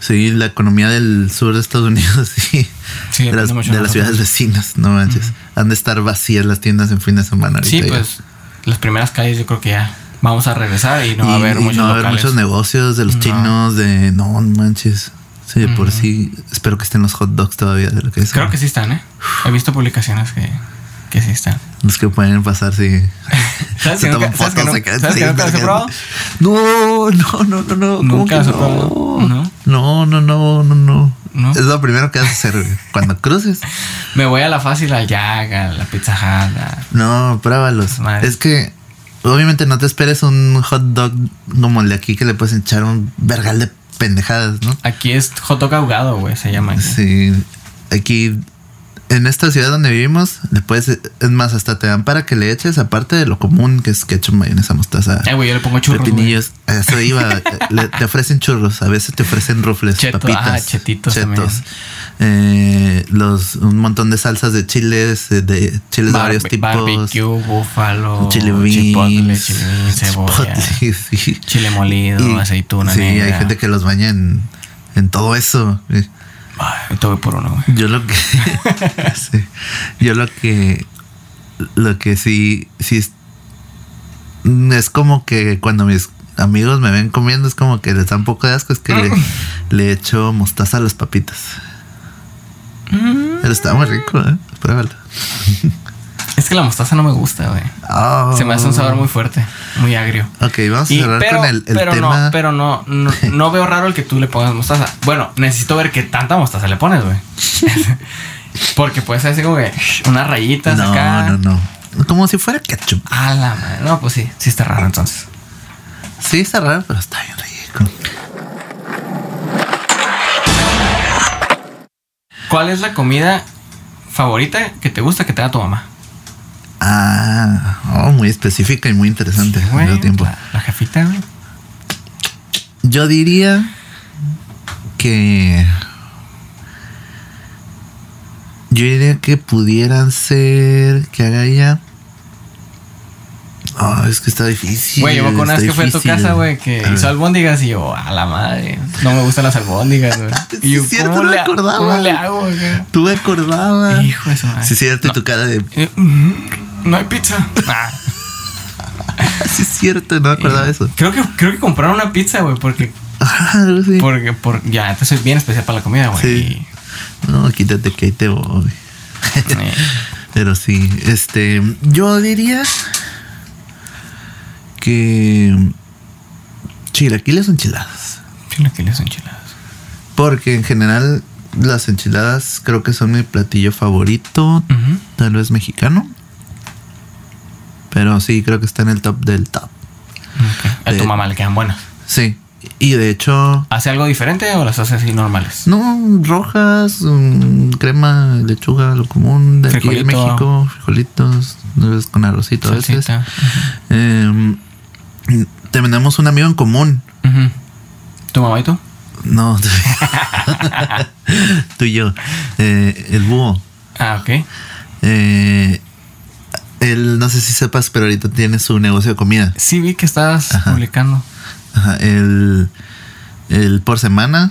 Speaker 1: Sí, la economía del sur de Estados Unidos, sí.
Speaker 4: Sí,
Speaker 1: de las,
Speaker 4: mucho
Speaker 1: de las ciudades vecinas, no manches. Han de estar vacías las tiendas en fin de semana. ahorita
Speaker 4: Sí,
Speaker 1: ya.
Speaker 4: pues las primeras calles yo creo que ya vamos a regresar y no va a haber
Speaker 1: y
Speaker 4: muchos
Speaker 1: no va a haber
Speaker 4: locales.
Speaker 1: muchos negocios de los
Speaker 4: No.
Speaker 1: chinos, de no manches. Sí, de por sí. Espero que estén los hot dogs todavía de lo que es.
Speaker 4: Creo que sí están, ¿eh? He visto publicaciones que, que sí están.
Speaker 1: Los que pueden pasar, sí.
Speaker 4: ¿Sabes
Speaker 1: Se
Speaker 4: que nunca,
Speaker 1: toman
Speaker 4: ¿sabes que
Speaker 1: fotos,
Speaker 4: no- ¿sabes que nunca
Speaker 1: verga.
Speaker 4: probado?
Speaker 1: No, no, no, no, no. ¿Cómo
Speaker 4: Nunca has
Speaker 1: no?
Speaker 4: probado, ¿no?
Speaker 1: No, no, no, no, no.
Speaker 4: ¿No?
Speaker 1: Es lo primero que vas a hacer. Cuando cruces.
Speaker 4: Me voy a la fácil, al Jag, a la Pizza Hut. a-
Speaker 1: No, pruébalos.
Speaker 4: Madre.
Speaker 1: Es que obviamente no te esperes un hot dog como el de aquí que le puedes echar un vergal de pendejadas, ¿no?
Speaker 4: Aquí es hot dog ahogado, güey, se llama. aquí.
Speaker 1: Sí. Aquí en esta ciudad donde vivimos, le puedes, es más, hasta te dan para que le eches, aparte de lo común, que es ketchup, mayonesa, mostaza,
Speaker 4: Eh, güey, yo le pongo churros.
Speaker 1: pepinillos. A eso iba. le- te ofrecen churros, a veces te ofrecen rufles,
Speaker 4: Cheto,
Speaker 1: papitas,
Speaker 4: ah, chetitos también.
Speaker 1: eh, los, un montón de salsas de chiles, eh, de chiles de varios tipos.
Speaker 4: Barbecue, búfalo,
Speaker 1: Chile beans,
Speaker 4: chipotle, chile cebolla,
Speaker 1: chipotle, sí.
Speaker 4: chile molido,
Speaker 1: Y-
Speaker 4: aceituna
Speaker 1: Sí,
Speaker 4: negra.
Speaker 1: hay gente que los baña en, en todo eso.
Speaker 4: Ay, te voy por uno, güey.
Speaker 1: Yo lo que sí. yo lo que lo que sí sí es, es como que cuando mis amigos me ven comiendo es como que les da un poco de asco es que le, le echo mostaza a las papitas.
Speaker 4: Mm.
Speaker 1: Pero está muy rico, ¿eh? Pruébalo.
Speaker 4: Es que la mostaza no me gusta, güey.
Speaker 1: Oh.
Speaker 4: Se me hace un sabor muy fuerte, muy agrio.
Speaker 1: Ok, vamos a
Speaker 4: Y-
Speaker 1: cerrar
Speaker 4: pero
Speaker 1: con el, el
Speaker 4: pero
Speaker 1: tema.
Speaker 4: no, pero no, no, no veo raro el que tú le pongas mostaza. Bueno, necesito ver qué tanta mostaza le pones, güey. Porque puede ser así como que unas rayitas
Speaker 1: no,
Speaker 4: acá.
Speaker 1: no, no. Como si fuera ketchup.
Speaker 4: A la madre. No, pues sí, sí está raro entonces.
Speaker 1: Sí, está raro, pero está bien rico.
Speaker 4: ¿Cuál es la comida favorita que te gusta que te da tu mamá?
Speaker 1: Ah, oh, muy específica y muy interesante
Speaker 4: Güey,
Speaker 1: mismo tiempo.
Speaker 4: La, la jefita, güey.
Speaker 1: Yo diría que. Yo diría que pudieran ser. Que haga ella. Ah, es que está difícil.
Speaker 4: Güey, yo me acuerdo que fue a tu casa, güey, que
Speaker 1: A
Speaker 4: hizo albóndigas y yo, a la madre, no me gustan las albóndigas, güey.
Speaker 1: Sí,
Speaker 4: Y yo,
Speaker 1: es cierto,
Speaker 4: ¿cómo,
Speaker 1: no me
Speaker 4: le,
Speaker 1: acordaba.
Speaker 4: ¿cómo le hago, güey?
Speaker 1: Tú me acordabas.
Speaker 4: Hijo de su madre.
Speaker 1: Sí, es cierto, y tu cara de.
Speaker 4: Eh, No hay pizza. Ah,
Speaker 1: Sí, es cierto, no me acordaba de eso.
Speaker 4: creo que creo que compraron una pizza, güey, porque
Speaker 1: Ah,
Speaker 4: porque por ya, entonces soy bien especial para la comida, güey.
Speaker 1: Sí. No, quítate que ahí te voy.
Speaker 4: Eh,
Speaker 1: Pero sí, este, yo diría que chilaquiles o enchiladas.
Speaker 4: chilaquiles enchiladas.
Speaker 1: Porque en general las enchiladas creo que son mi platillo favorito, tal vez mexicano. Pero sí, creo que está en el top del top.
Speaker 4: Ok. A tu
Speaker 1: De-
Speaker 4: mamá le quedan buenas.
Speaker 1: Sí. Y de hecho,
Speaker 4: ¿Hace algo diferente o las hace así normales?
Speaker 1: no, rojas, crema, lechuga, lo común de aquí en
Speaker 4: Frijolito.
Speaker 1: México, frijolitos, con arrocito a veces. Eh, tenemos un amigo en común.
Speaker 4: ¿Tu mamá y tú?
Speaker 1: No, tú y yo. Eh, el búho.
Speaker 4: Ah, ok.
Speaker 1: Eh, él, no sé si sepas, pero ahorita tiene su negocio de comida.
Speaker 4: Sí vi que estabas
Speaker 1: Ajá.
Speaker 4: publicando.
Speaker 1: Ajá, él, él por semana,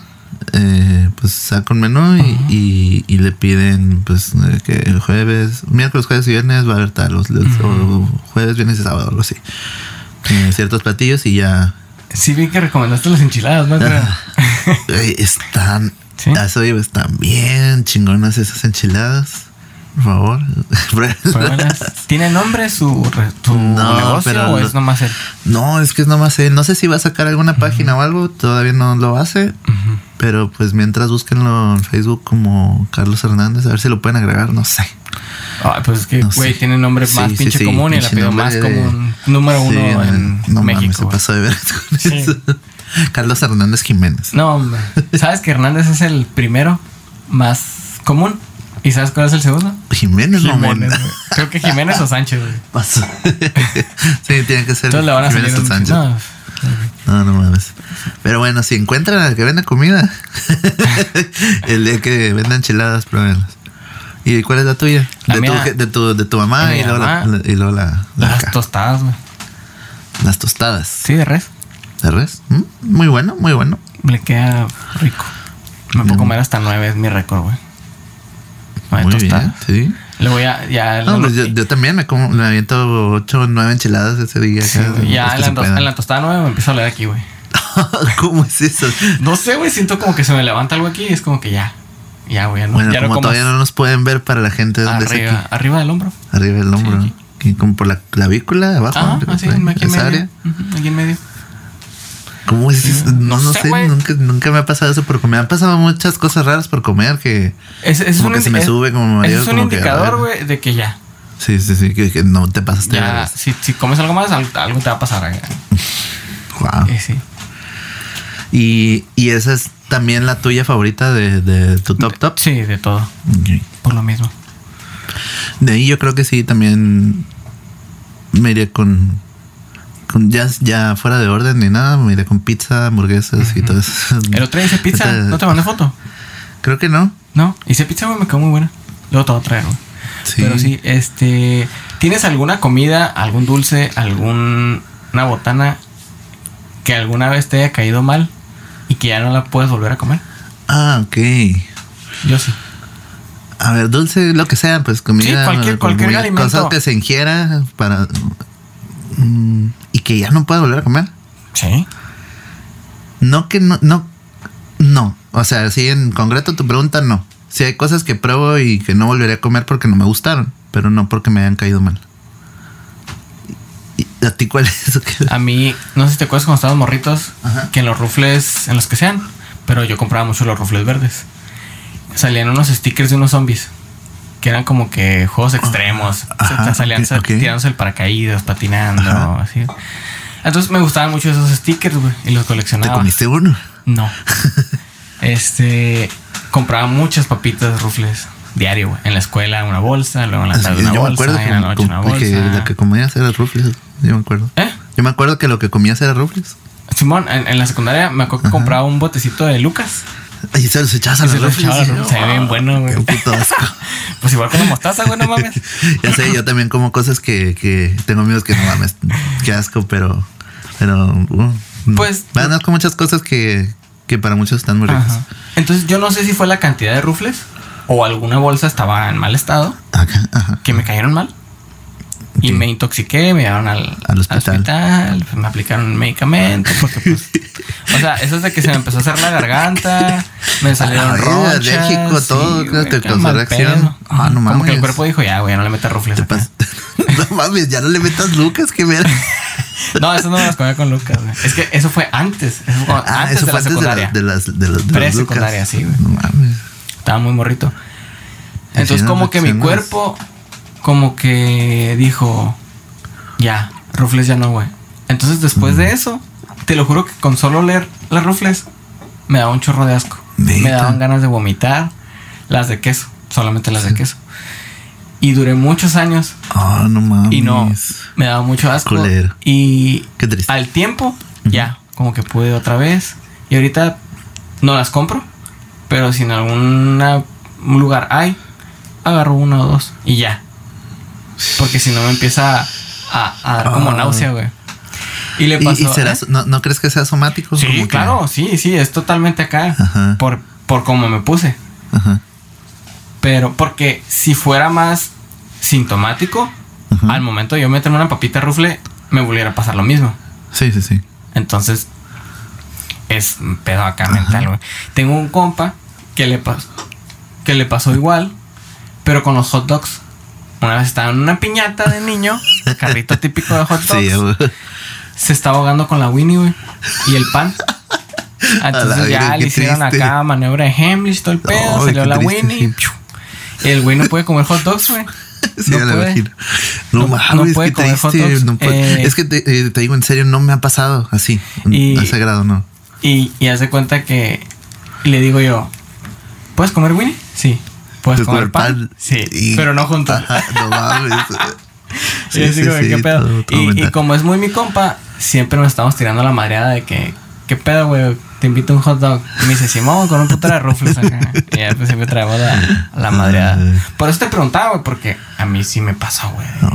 Speaker 1: eh, pues saca un menú y, y- y le piden, pues, que el jueves, miércoles, jueves y viernes va a haber tal, o, o jueves, viernes y sábado, algo así. Eh, ciertos platillos y ya
Speaker 4: Sí vi que recomendaste las enchiladas, ¿no?
Speaker 1: Están.
Speaker 4: ¿Sí?
Speaker 1: a eso iba, están bien chingonas esas enchiladas. Por favor.
Speaker 4: ¿Tiene nombre su,
Speaker 1: No,
Speaker 4: negocio
Speaker 1: pero
Speaker 4: o es nomás el?
Speaker 1: no, es que es nomás. eh, no sé si va a sacar alguna página o algo. Todavía no lo hace. Pero pues mientras búsquenlo en Facebook como Carlos Hernández, a ver si lo pueden agregar. No sé.
Speaker 4: Ay, pues es que, güey, tiene nombre más
Speaker 1: sí,
Speaker 4: pinche
Speaker 1: sí,
Speaker 4: común y el apellido más
Speaker 1: de-
Speaker 4: común. Número uno en
Speaker 1: no
Speaker 4: México.
Speaker 1: se
Speaker 4: güey.
Speaker 1: pasó de ver con
Speaker 4: Sí.
Speaker 1: eso. Carlos Hernández Jiménez.
Speaker 4: No. ¿Sabes que Hernández es el primero más común? ¿Y sabes cuál es el segundo?
Speaker 1: Jiménez, mamón.
Speaker 4: Jiménez, güey. Creo que Jiménez o Sánchez, güey.
Speaker 1: Sí, tiene que ser
Speaker 4: Entonces le van a salir
Speaker 1: Jiménez o Sánchez.
Speaker 4: No,
Speaker 1: No, no mames. Pero bueno, si encuentran al que vende comida, el día que venda enchiladas, pruébenlas. ¿Y cuál es la tuya?
Speaker 4: La
Speaker 1: de,
Speaker 4: mía-
Speaker 1: tu, de, tu, de tu mamá y luego, la,
Speaker 4: mamá.
Speaker 1: y luego la, la
Speaker 4: las
Speaker 1: acá.
Speaker 4: tostadas, güey.
Speaker 1: las tostadas.
Speaker 4: Sí, de res.
Speaker 1: ¿De res? Mm, Muy bueno, muy bueno.
Speaker 4: Le queda rico. Me puedo
Speaker 1: Mm.
Speaker 4: comer hasta nueve, es mi récord, güey.
Speaker 1: Muy bien, sí.
Speaker 4: Luego ya, ya,
Speaker 1: No, pues yo, yo también me, como, me aviento ocho o nueve enchiladas ese día.
Speaker 4: sí,
Speaker 1: acá,
Speaker 4: güey, ya en, la, tos- en la tostada nueve me empiezo a leer aquí, güey.
Speaker 1: ¿Cómo es eso?
Speaker 4: No sé, güey, siento como que se me levanta algo aquí y es como que ya. Ya, güey, no,
Speaker 1: Bueno,
Speaker 4: ya
Speaker 1: como
Speaker 4: no
Speaker 1: todavía no nos pueden ver para la gente donde es
Speaker 4: arriba,
Speaker 1: aquí.
Speaker 4: arriba del hombro.
Speaker 1: Arriba del hombro.
Speaker 4: Sí,
Speaker 1: Que como por la clavícula, abajo.
Speaker 4: Ah,
Speaker 1: arriba,
Speaker 4: así, aquí en medio.
Speaker 1: área.
Speaker 4: Aquí en medio.
Speaker 1: ¿Cómo es eso? No,
Speaker 4: No
Speaker 1: no
Speaker 4: sé,
Speaker 1: nunca, nunca me ha pasado eso por comer. Me han pasado muchas cosas raras por comer que
Speaker 4: Es, es
Speaker 1: Como
Speaker 4: un
Speaker 1: que se me sube, como
Speaker 4: es un
Speaker 1: como
Speaker 4: indicador, güey, de que ya.
Speaker 1: sí, sí, sí, que, que no te pasaste.
Speaker 4: Ya, si, si comes algo más, al- algo te va a pasar.
Speaker 1: Wow.
Speaker 4: Eh, sí.
Speaker 1: Y, y esa es también la tuya favorita de, de tu top top.
Speaker 4: Sí, de todo. Por lo mismo.
Speaker 1: De ahí yo creo que sí, también me iré con, con ya, ya fuera de orden ni nada, me iré con pizza, hamburguesas y todo eso.
Speaker 4: El otro día hice pizza. ¿No te mandé foto?
Speaker 1: Creo que no.
Speaker 4: No, hice pizza, güey, me quedó muy buena. Luego te voy a traer, güey.
Speaker 1: Sí.
Speaker 4: Pero sí, este. ¿Tienes alguna comida, algún dulce, alguna botana que alguna vez te haya caído mal y que ya no la puedes volver a comer?
Speaker 1: Ah, ok.
Speaker 4: Yo sí.
Speaker 1: A ver, dulce, lo que sea, pues comida.
Speaker 4: Sí, cualquier- cualquier
Speaker 1: comida,
Speaker 4: alimento.
Speaker 1: Cosas que se ingiera para. mm, y que ya no pueda volver a comer.
Speaker 4: Sí.
Speaker 1: No que no, no, no. O sea, sí, en concreto tu pregunta, no. Si hay cosas que pruebo y que no volveré a comer porque no me gustaron. pero no porque me hayan caído mal. ¿Y ¿A ti cuál es?
Speaker 4: A mí, no sé si te acuerdas cuando estábamos morritos,
Speaker 1: Ajá.
Speaker 4: que en los rufles, en los que sean, pero yo compraba mucho los rufles verdes. Salían unos stickers de unos zombies. Que eran como que juegos extremos.
Speaker 1: Ajá,
Speaker 4: O sea, salían
Speaker 1: ok,
Speaker 4: sa-
Speaker 1: ok.
Speaker 4: tirándose el paracaídas, patinando,
Speaker 1: Ajá.
Speaker 4: así. Entonces me gustaban mucho esos stickers, güey. Y los
Speaker 1: ¿Te
Speaker 4: coleccionaba.
Speaker 1: comiste uno?
Speaker 4: No. este. Compraba muchas papitas rufles diario, güey. En la escuela una bolsa, luego en la tarde una
Speaker 1: yo me
Speaker 4: bolsa,
Speaker 1: acuerdo
Speaker 4: y en la noche una
Speaker 1: como- que
Speaker 4: bolsa.
Speaker 1: lo que comías era rufles. Yo me acuerdo.
Speaker 4: ¿Eh?
Speaker 1: Yo me acuerdo que lo que comías era rufles.
Speaker 4: Simón, en, en la secundaria me acuerdo que compraba un botecito de Lucas.
Speaker 1: Y se los echabas a los rufles,
Speaker 4: se ve bien bueno, güey.
Speaker 1: Qué puto asco.
Speaker 4: Pues igual con la mostaza, güey, no mames.
Speaker 1: ya sé, yo también como cosas que, que tengo amigos que no mames, qué asco, pero, pero, uh,
Speaker 4: Pues-
Speaker 1: dan asco muchas cosas que, que para muchos están muy ricas.
Speaker 4: Ajá. Entonces yo no sé si fue la cantidad de rufles o alguna bolsa estaba en mal estado,
Speaker 1: Ajá, ajá.
Speaker 4: que me cayeron mal. Y me intoxiqué, me llevaron al,
Speaker 1: Al hospital.
Speaker 4: hospital, pues, me aplicaron medicamento, porque pues, o sea, eso es de que se me empezó a hacer la garganta, me salieron ronchas.
Speaker 1: alérgico, todo, creo
Speaker 4: güey,
Speaker 1: que
Speaker 4: qué
Speaker 1: causó reacción. Ah, no
Speaker 4: Como que
Speaker 1: mames.
Speaker 4: el cuerpo dijo, ya, güey, ya no le metas rufles
Speaker 1: Te no mames, ya no le metas Lucas, que mira.
Speaker 4: No, eso no me las comía con Lucas, güey. Es que eso fue antes, eso fue
Speaker 1: Ah,
Speaker 4: antes
Speaker 1: eso
Speaker 4: de
Speaker 1: fue
Speaker 4: la
Speaker 1: antes de, la-
Speaker 4: secundaria.
Speaker 1: de las de los de
Speaker 4: Presecundaria, sí, güey.
Speaker 1: No mames.
Speaker 4: Estaba muy morrito. Entonces como que mi cuerpo como que dijo, ya, rufles ya no, güey. Entonces después de eso, te lo juro que con solo leer las rufles me daba un chorro de asco. Me daban ganas de vomitar las de queso, solamente las de queso. Y duré muchos años
Speaker 1: Ah, no mames.
Speaker 4: y no, me daba mucho asco. Y
Speaker 1: Qué triste.
Speaker 4: al tiempo, ya, como que pude otra vez. Y ahorita no las compro, pero si en algún lugar hay, agarro una o dos y ya. Porque si no me empieza a, a dar como
Speaker 1: Ah.
Speaker 4: náusea, güey. Y le
Speaker 1: ¿Y,
Speaker 4: pasó.
Speaker 1: y será,
Speaker 4: ¿eh?
Speaker 1: no, no crees que sea somático?
Speaker 4: Sí,
Speaker 1: Como que-
Speaker 4: claro, sí, sí, es totalmente acá.
Speaker 1: Ajá.
Speaker 4: Por, por cómo me puse.
Speaker 1: Ajá.
Speaker 4: Pero porque si fuera más sintomático,
Speaker 1: Ajá.
Speaker 4: al momento de yo meterme una papita rufle, me volviera a pasar lo mismo.
Speaker 1: Sí, sí, sí.
Speaker 4: Entonces, es un pedo acá mental, güey. Tengo un compa que le pasó, que le pasó igual, pero con los hot dogs. Una vez estaba en una piñata de niño, carrito típico de hot dogs.
Speaker 1: Sí,
Speaker 4: se estaba ahogando con la Winnie, güey. Y el pan. Entonces ya le hicieron
Speaker 1: triste.
Speaker 4: acá maniobra de Heimlich, todo el pedo.
Speaker 1: Ay,
Speaker 4: salió la
Speaker 1: triste.
Speaker 4: Winnie. Y el güey no puede comer hot dogs, güey.
Speaker 1: Sí,
Speaker 4: no puede.
Speaker 1: No,
Speaker 4: No-
Speaker 1: mames,
Speaker 4: no puede comer hot dogs.
Speaker 1: no puede-
Speaker 4: Eh,
Speaker 1: es que te, eh, te digo en serio, no me ha pasado así.
Speaker 4: Y-
Speaker 1: a ese grado, no.
Speaker 4: Y, y hace cuenta que le digo yo, ¿puedes comer Winnie? Sí. ¿Puedes
Speaker 1: Pues
Speaker 4: comer pan? Sí.
Speaker 1: Y-
Speaker 4: Pero no juntos.
Speaker 1: Ajá, no mames.
Speaker 4: digo, ¿qué pedo?
Speaker 1: todo- todo
Speaker 4: y, como es muy mi compa, siempre nos estamos tirando la madreada de que, ¿qué pedo, güey? Te invito a un hot dog. Y me dice, Simón, con un putero de rufles acá. Y ya pues siempre traemos la, la madreada. Por eso te preguntaba, güey, porque a mí sí me pasó, güey.
Speaker 1: No,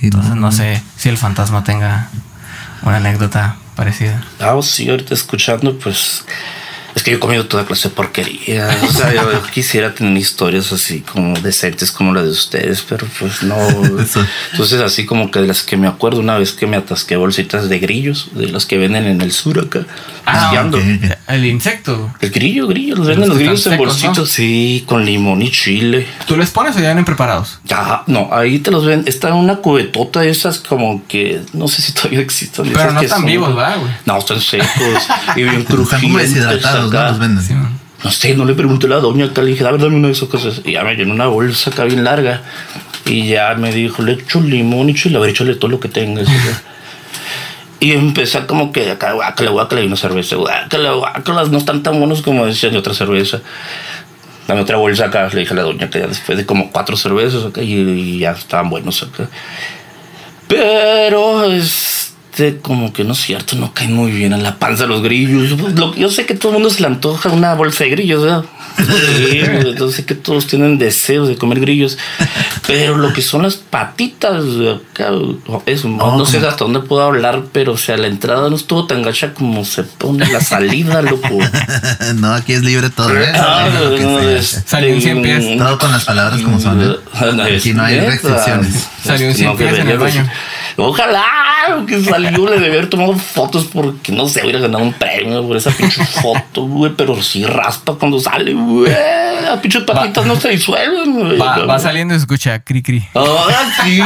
Speaker 4: Entonces no sé si el fantasma tenga una anécdota parecida.
Speaker 5: Ah, sí, ahorita escuchando, pues. Es que yo he comido toda clase de porquería. O sea, yo quisiera tener historias así como decentes como las de ustedes, pero pues no. Entonces, así como que de las que me acuerdo una vez que me atasqué bolsitas de grillos, de las que venden en el sur acá.
Speaker 4: Ah,
Speaker 5: esquiando.
Speaker 1: ok.
Speaker 4: El insecto.
Speaker 5: El grillo, grillo, los venden
Speaker 4: Los
Speaker 5: grillos
Speaker 4: están
Speaker 5: en bolsitos, sí, con limón y chile.
Speaker 4: ¿Tú les pones o ya vienen preparados?
Speaker 5: Ya, no, ahí te los ven. Está una cubetota de esas como que no sé si todavía existen.
Speaker 4: Pero
Speaker 5: esas
Speaker 4: no
Speaker 5: que
Speaker 4: están
Speaker 5: son-
Speaker 4: vivos, ¿verdad, güey?
Speaker 5: No, están secos y bien
Speaker 1: Están
Speaker 5: crujientes.
Speaker 1: deshidratados, ¿no? Los venden.
Speaker 4: Sí.
Speaker 5: No sé, no le pregunté a la doña acá, le dije, a ver, dame una de esas cosas. Y ya me llenó una bolsa acá bien larga. Y ya me dijo, le echo limón y chile, a ver, échale todo lo que tengas. Y. Y empecé como que acá, guácala, guácala, y una cerveza, guácala, guácala, no están tan buenos como decían de otra cerveza. Dame otra bolsa acá, le dije a la doña que ya después de como cuatro cervezas acá, y, y ya estaban buenos acá. Pero este, como que no es cierto, no caen muy bien a la panza los grillos. Pues, lo- yo sé que todo el mundo se le antoja una bolsa de grillos, ¿verdad? Sí, yo sé que todos tienen deseos de comer grillos, pero lo que son las patitas, eso, no,
Speaker 1: No,
Speaker 5: sé hasta dónde puedo hablar, pero o sea, la entrada no estuvo tan gacha como se pone la salida, loco.
Speaker 1: no, aquí es libre todo. ¿eh?
Speaker 5: Ah,
Speaker 1: Lo que
Speaker 5: no,
Speaker 1: sea.
Speaker 5: es-
Speaker 4: Salió cien pies.
Speaker 1: Todo con las palabras como son. ¿eh? Aquí no hay restricciones.
Speaker 4: Salió en
Speaker 5: Este,
Speaker 4: cien pies en el
Speaker 5: debería de-
Speaker 4: baño.
Speaker 5: Ojalá que salió, le debe haber tomado fotos porque no sé, hubiera ganado un premio por esa pinche foto, güey. Pero sí raspa cuando sale, güey. Las pinches patitas no se disuelven, güey.
Speaker 4: Va, va saliendo escucha cri cri.
Speaker 5: Ah, sí.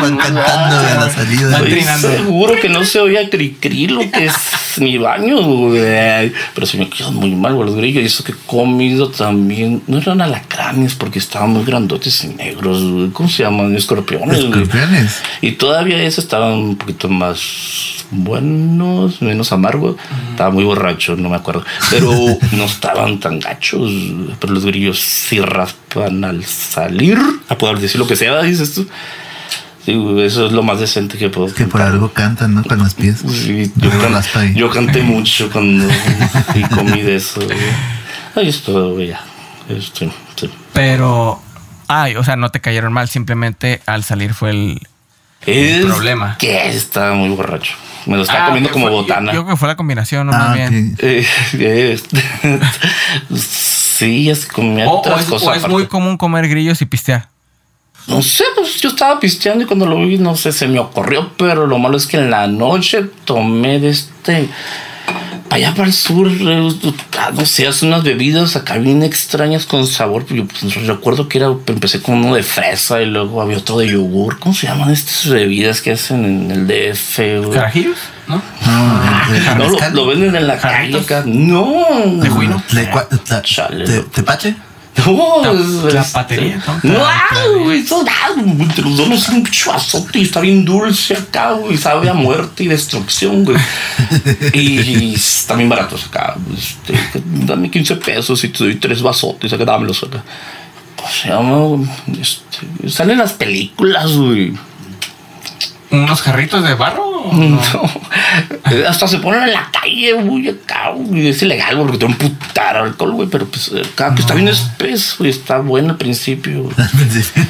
Speaker 1: Van cantando de la salida.
Speaker 4: Van
Speaker 5: Estoy
Speaker 4: trinando.
Speaker 5: seguro que no se oía cri-cri lo que es mi baño, güey. Pero se me quedan muy mal, güey, los grillos. Y eso que he comido también. No eran alacranes porque estaban muy grandotes y negros, güey. ¿Cómo se llaman? Escorpiones, güey.
Speaker 1: Escorpiones.
Speaker 5: Y todavía esos estaban un poquito más buenos, menos amargos. Estaba muy borracho, no me acuerdo. Pero no estaban tan gachos. Pero los grillos sí raspan al salir. A poder decir lo que sea, dices tú. Eso es lo más decente que puedo
Speaker 1: Que por algo cantan, ¿no? Con los pies.
Speaker 5: Sí, yo, can- canté mucho cuando y comí de eso. güey. Ahí es todo, güey, ya. Sí.
Speaker 4: Pero. Ay, o sea, no te cayeron mal. Simplemente al salir fue el.
Speaker 5: Es
Speaker 4: problema.
Speaker 5: Que estaba muy borracho. Me lo estaba
Speaker 4: Ah,
Speaker 5: comiendo como
Speaker 4: fue-
Speaker 5: botana.
Speaker 4: Yo, yo creo que fue la combinación, no
Speaker 1: Ah,
Speaker 4: más bien.
Speaker 5: Eh, eh, sí, es comía
Speaker 4: O, o
Speaker 5: otras
Speaker 4: es,
Speaker 5: cosas.
Speaker 4: o es muy común comer grillos y pistear.
Speaker 5: No sé, pues yo estaba pisteando y cuando lo vi, no sé, se me ocurrió, pero lo malo es que en la noche tomé de este. Para allá para el sur, eh, ah, no sé, hace unas bebidas acá bien extrañas con sabor. Yo pues, recuerdo que era, empecé con uno de fresa y luego había otro de yogur. ¿Cómo se llaman estas bebidas que hacen en el DF?
Speaker 4: ¿Carajillos? ¿No?
Speaker 1: No, de
Speaker 5: No, lo, lo venden en la calle. No.
Speaker 4: ¿De juino?
Speaker 1: ¿Tepache?
Speaker 5: No,
Speaker 4: La- patería, ¿no?
Speaker 5: Güey, eso nada, Te los dones un chuazote y está bien dulce acá, güey. Sabe a muerte y destrucción, güey. Y, están bien baratos acá. Este, dame 15 pesos y te doy tres vasotes acá, dámelos acá. Se llama. Este, salen las películas, güey.
Speaker 4: ¿Unos jarritos de barro? O
Speaker 5: No.
Speaker 4: no?
Speaker 5: Eh, Hasta se ponen en la calle, güey, acá, güey. Es ilegal, porque te a putar alcohol, güey. Pero pues acá que está bien espeso, güey. Está bueno al principio. güey.
Speaker 1: Al principio.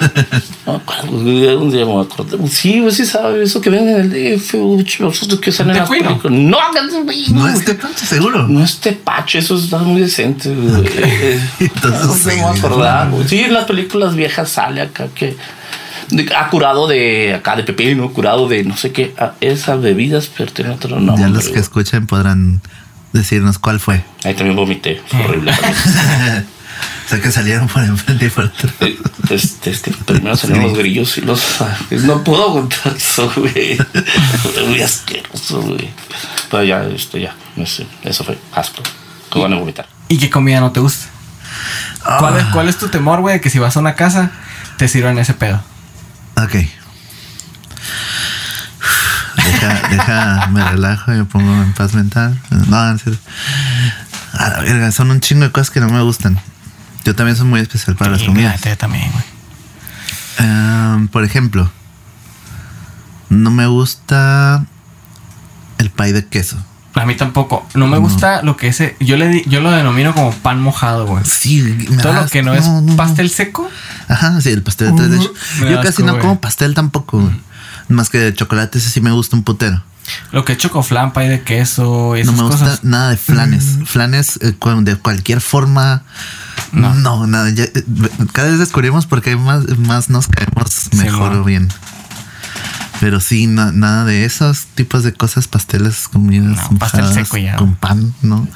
Speaker 5: No me acuerdo, güey, un día me acordé. Sí, güey, sí sabes eso que ven en el DF, güey, los que salen en
Speaker 4: ¿De
Speaker 5: las
Speaker 4: cuino?
Speaker 5: películas. No, güey,
Speaker 1: No es Tepache, seguro.
Speaker 5: no es tepache, eso está muy decente, güey.
Speaker 1: Entonces,
Speaker 5: no
Speaker 1: sí,
Speaker 5: me voy a acordar, güey. Sí, en las películas viejas sale acá que. De- ah, curado de acá de pepino, curado de no sé qué. Ah, esas bebidas, pero tiene otro nombre.
Speaker 1: ya los que escuchen podrán decirnos cuál fue.
Speaker 5: Ahí también vomité, fue horrible.
Speaker 1: O sea que salieron por enfrente y por atrás.
Speaker 5: Eh, Este, es que primero salieron
Speaker 1: Sí.
Speaker 5: los grillos y los. ah, No puedo aguantar eso, güey. Fue muy asqueroso, güey. Pero ya, este, ya. no sé, Eso fue asco. Que van a vomitar.
Speaker 4: ¿Y qué comida no te gusta? ¿Cuál, es, cuál es tu temor, güey? Que si vas a una casa, te sirvan ese pedo.
Speaker 1: Ok. Deja, deja, me relajo y me pongo en paz mental. No, en serio. A la verga, son un chingo de cosas que no me gustan. Yo también soy muy especial para las comidas.
Speaker 4: fíjate, también, güey.
Speaker 1: Em, por ejemplo, no me gusta el pay de queso.
Speaker 4: A mí tampoco. No me gusta lo que ese. Yo le di- yo lo denomino como pan mojado, güey.
Speaker 1: Sí,
Speaker 4: Todo lo que no es
Speaker 1: No, no, no.
Speaker 4: pastel seco.
Speaker 1: Ajá, sí, el pastel de tres leches.
Speaker 4: me
Speaker 1: Yo casi
Speaker 4: asco,
Speaker 1: no como pastel tampoco. güey. Más que de chocolate, ese sí me gusta un putero.
Speaker 4: Lo que es chocoflan, pay de queso y
Speaker 1: No
Speaker 4: esas
Speaker 1: me gusta nada de flanes. Flanes eh, de cualquier forma.
Speaker 4: No.
Speaker 1: No, nada. ya, eh, cada vez descubrimos porque más, más nos caemos mejor o bien. Pero sí, na- nada de esos tipos de cosas, pasteles, comidas,
Speaker 4: No, pastel seco ya.
Speaker 1: con pan, ¿no?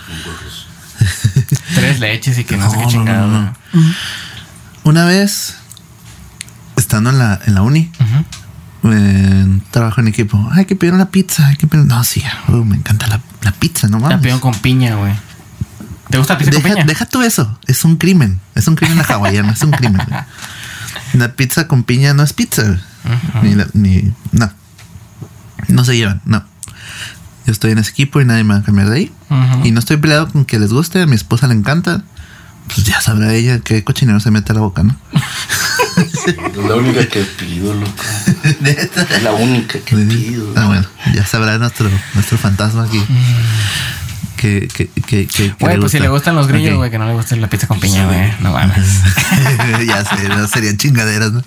Speaker 4: Tres leches y que no, sé
Speaker 1: No,
Speaker 4: qué
Speaker 1: no,
Speaker 4: chingado.
Speaker 1: no. Una vez, estando en la, en la uni, en trabajo en equipo, hay que pedir una pizza, hay que pedir... No, sí, uh, me encanta la, la pizza, no
Speaker 4: La
Speaker 1: mames.
Speaker 4: pidieron con piña, güey. ¿Te gusta la pizza con
Speaker 1: Deja,
Speaker 4: piña?
Speaker 1: deja tú eso. Es un crimen. Es un crimen la hawaiana. es un crimen. güey. La pizza con piña no es pizza. Ni, la- ni- no. No se llevan. No. Yo estoy en ese equipo y nadie me va a cambiar de ahí. Y no estoy peleado con que les guste. A mi esposa le encanta. Pues ya sabrá ella qué cochinero se mete a la boca, ¿no?
Speaker 5: La única que pido, loco. Es la única que pido.
Speaker 1: Ah, bueno. Ya sabrá nuestro, nuestro fantasma aquí. Que, que, que, que- que
Speaker 4: Güey, pues si le gustan los grillos, güey, que no le guste la pizza con piña, güey. No mames.
Speaker 1: ya sé, no serían chingaderas, ¿no?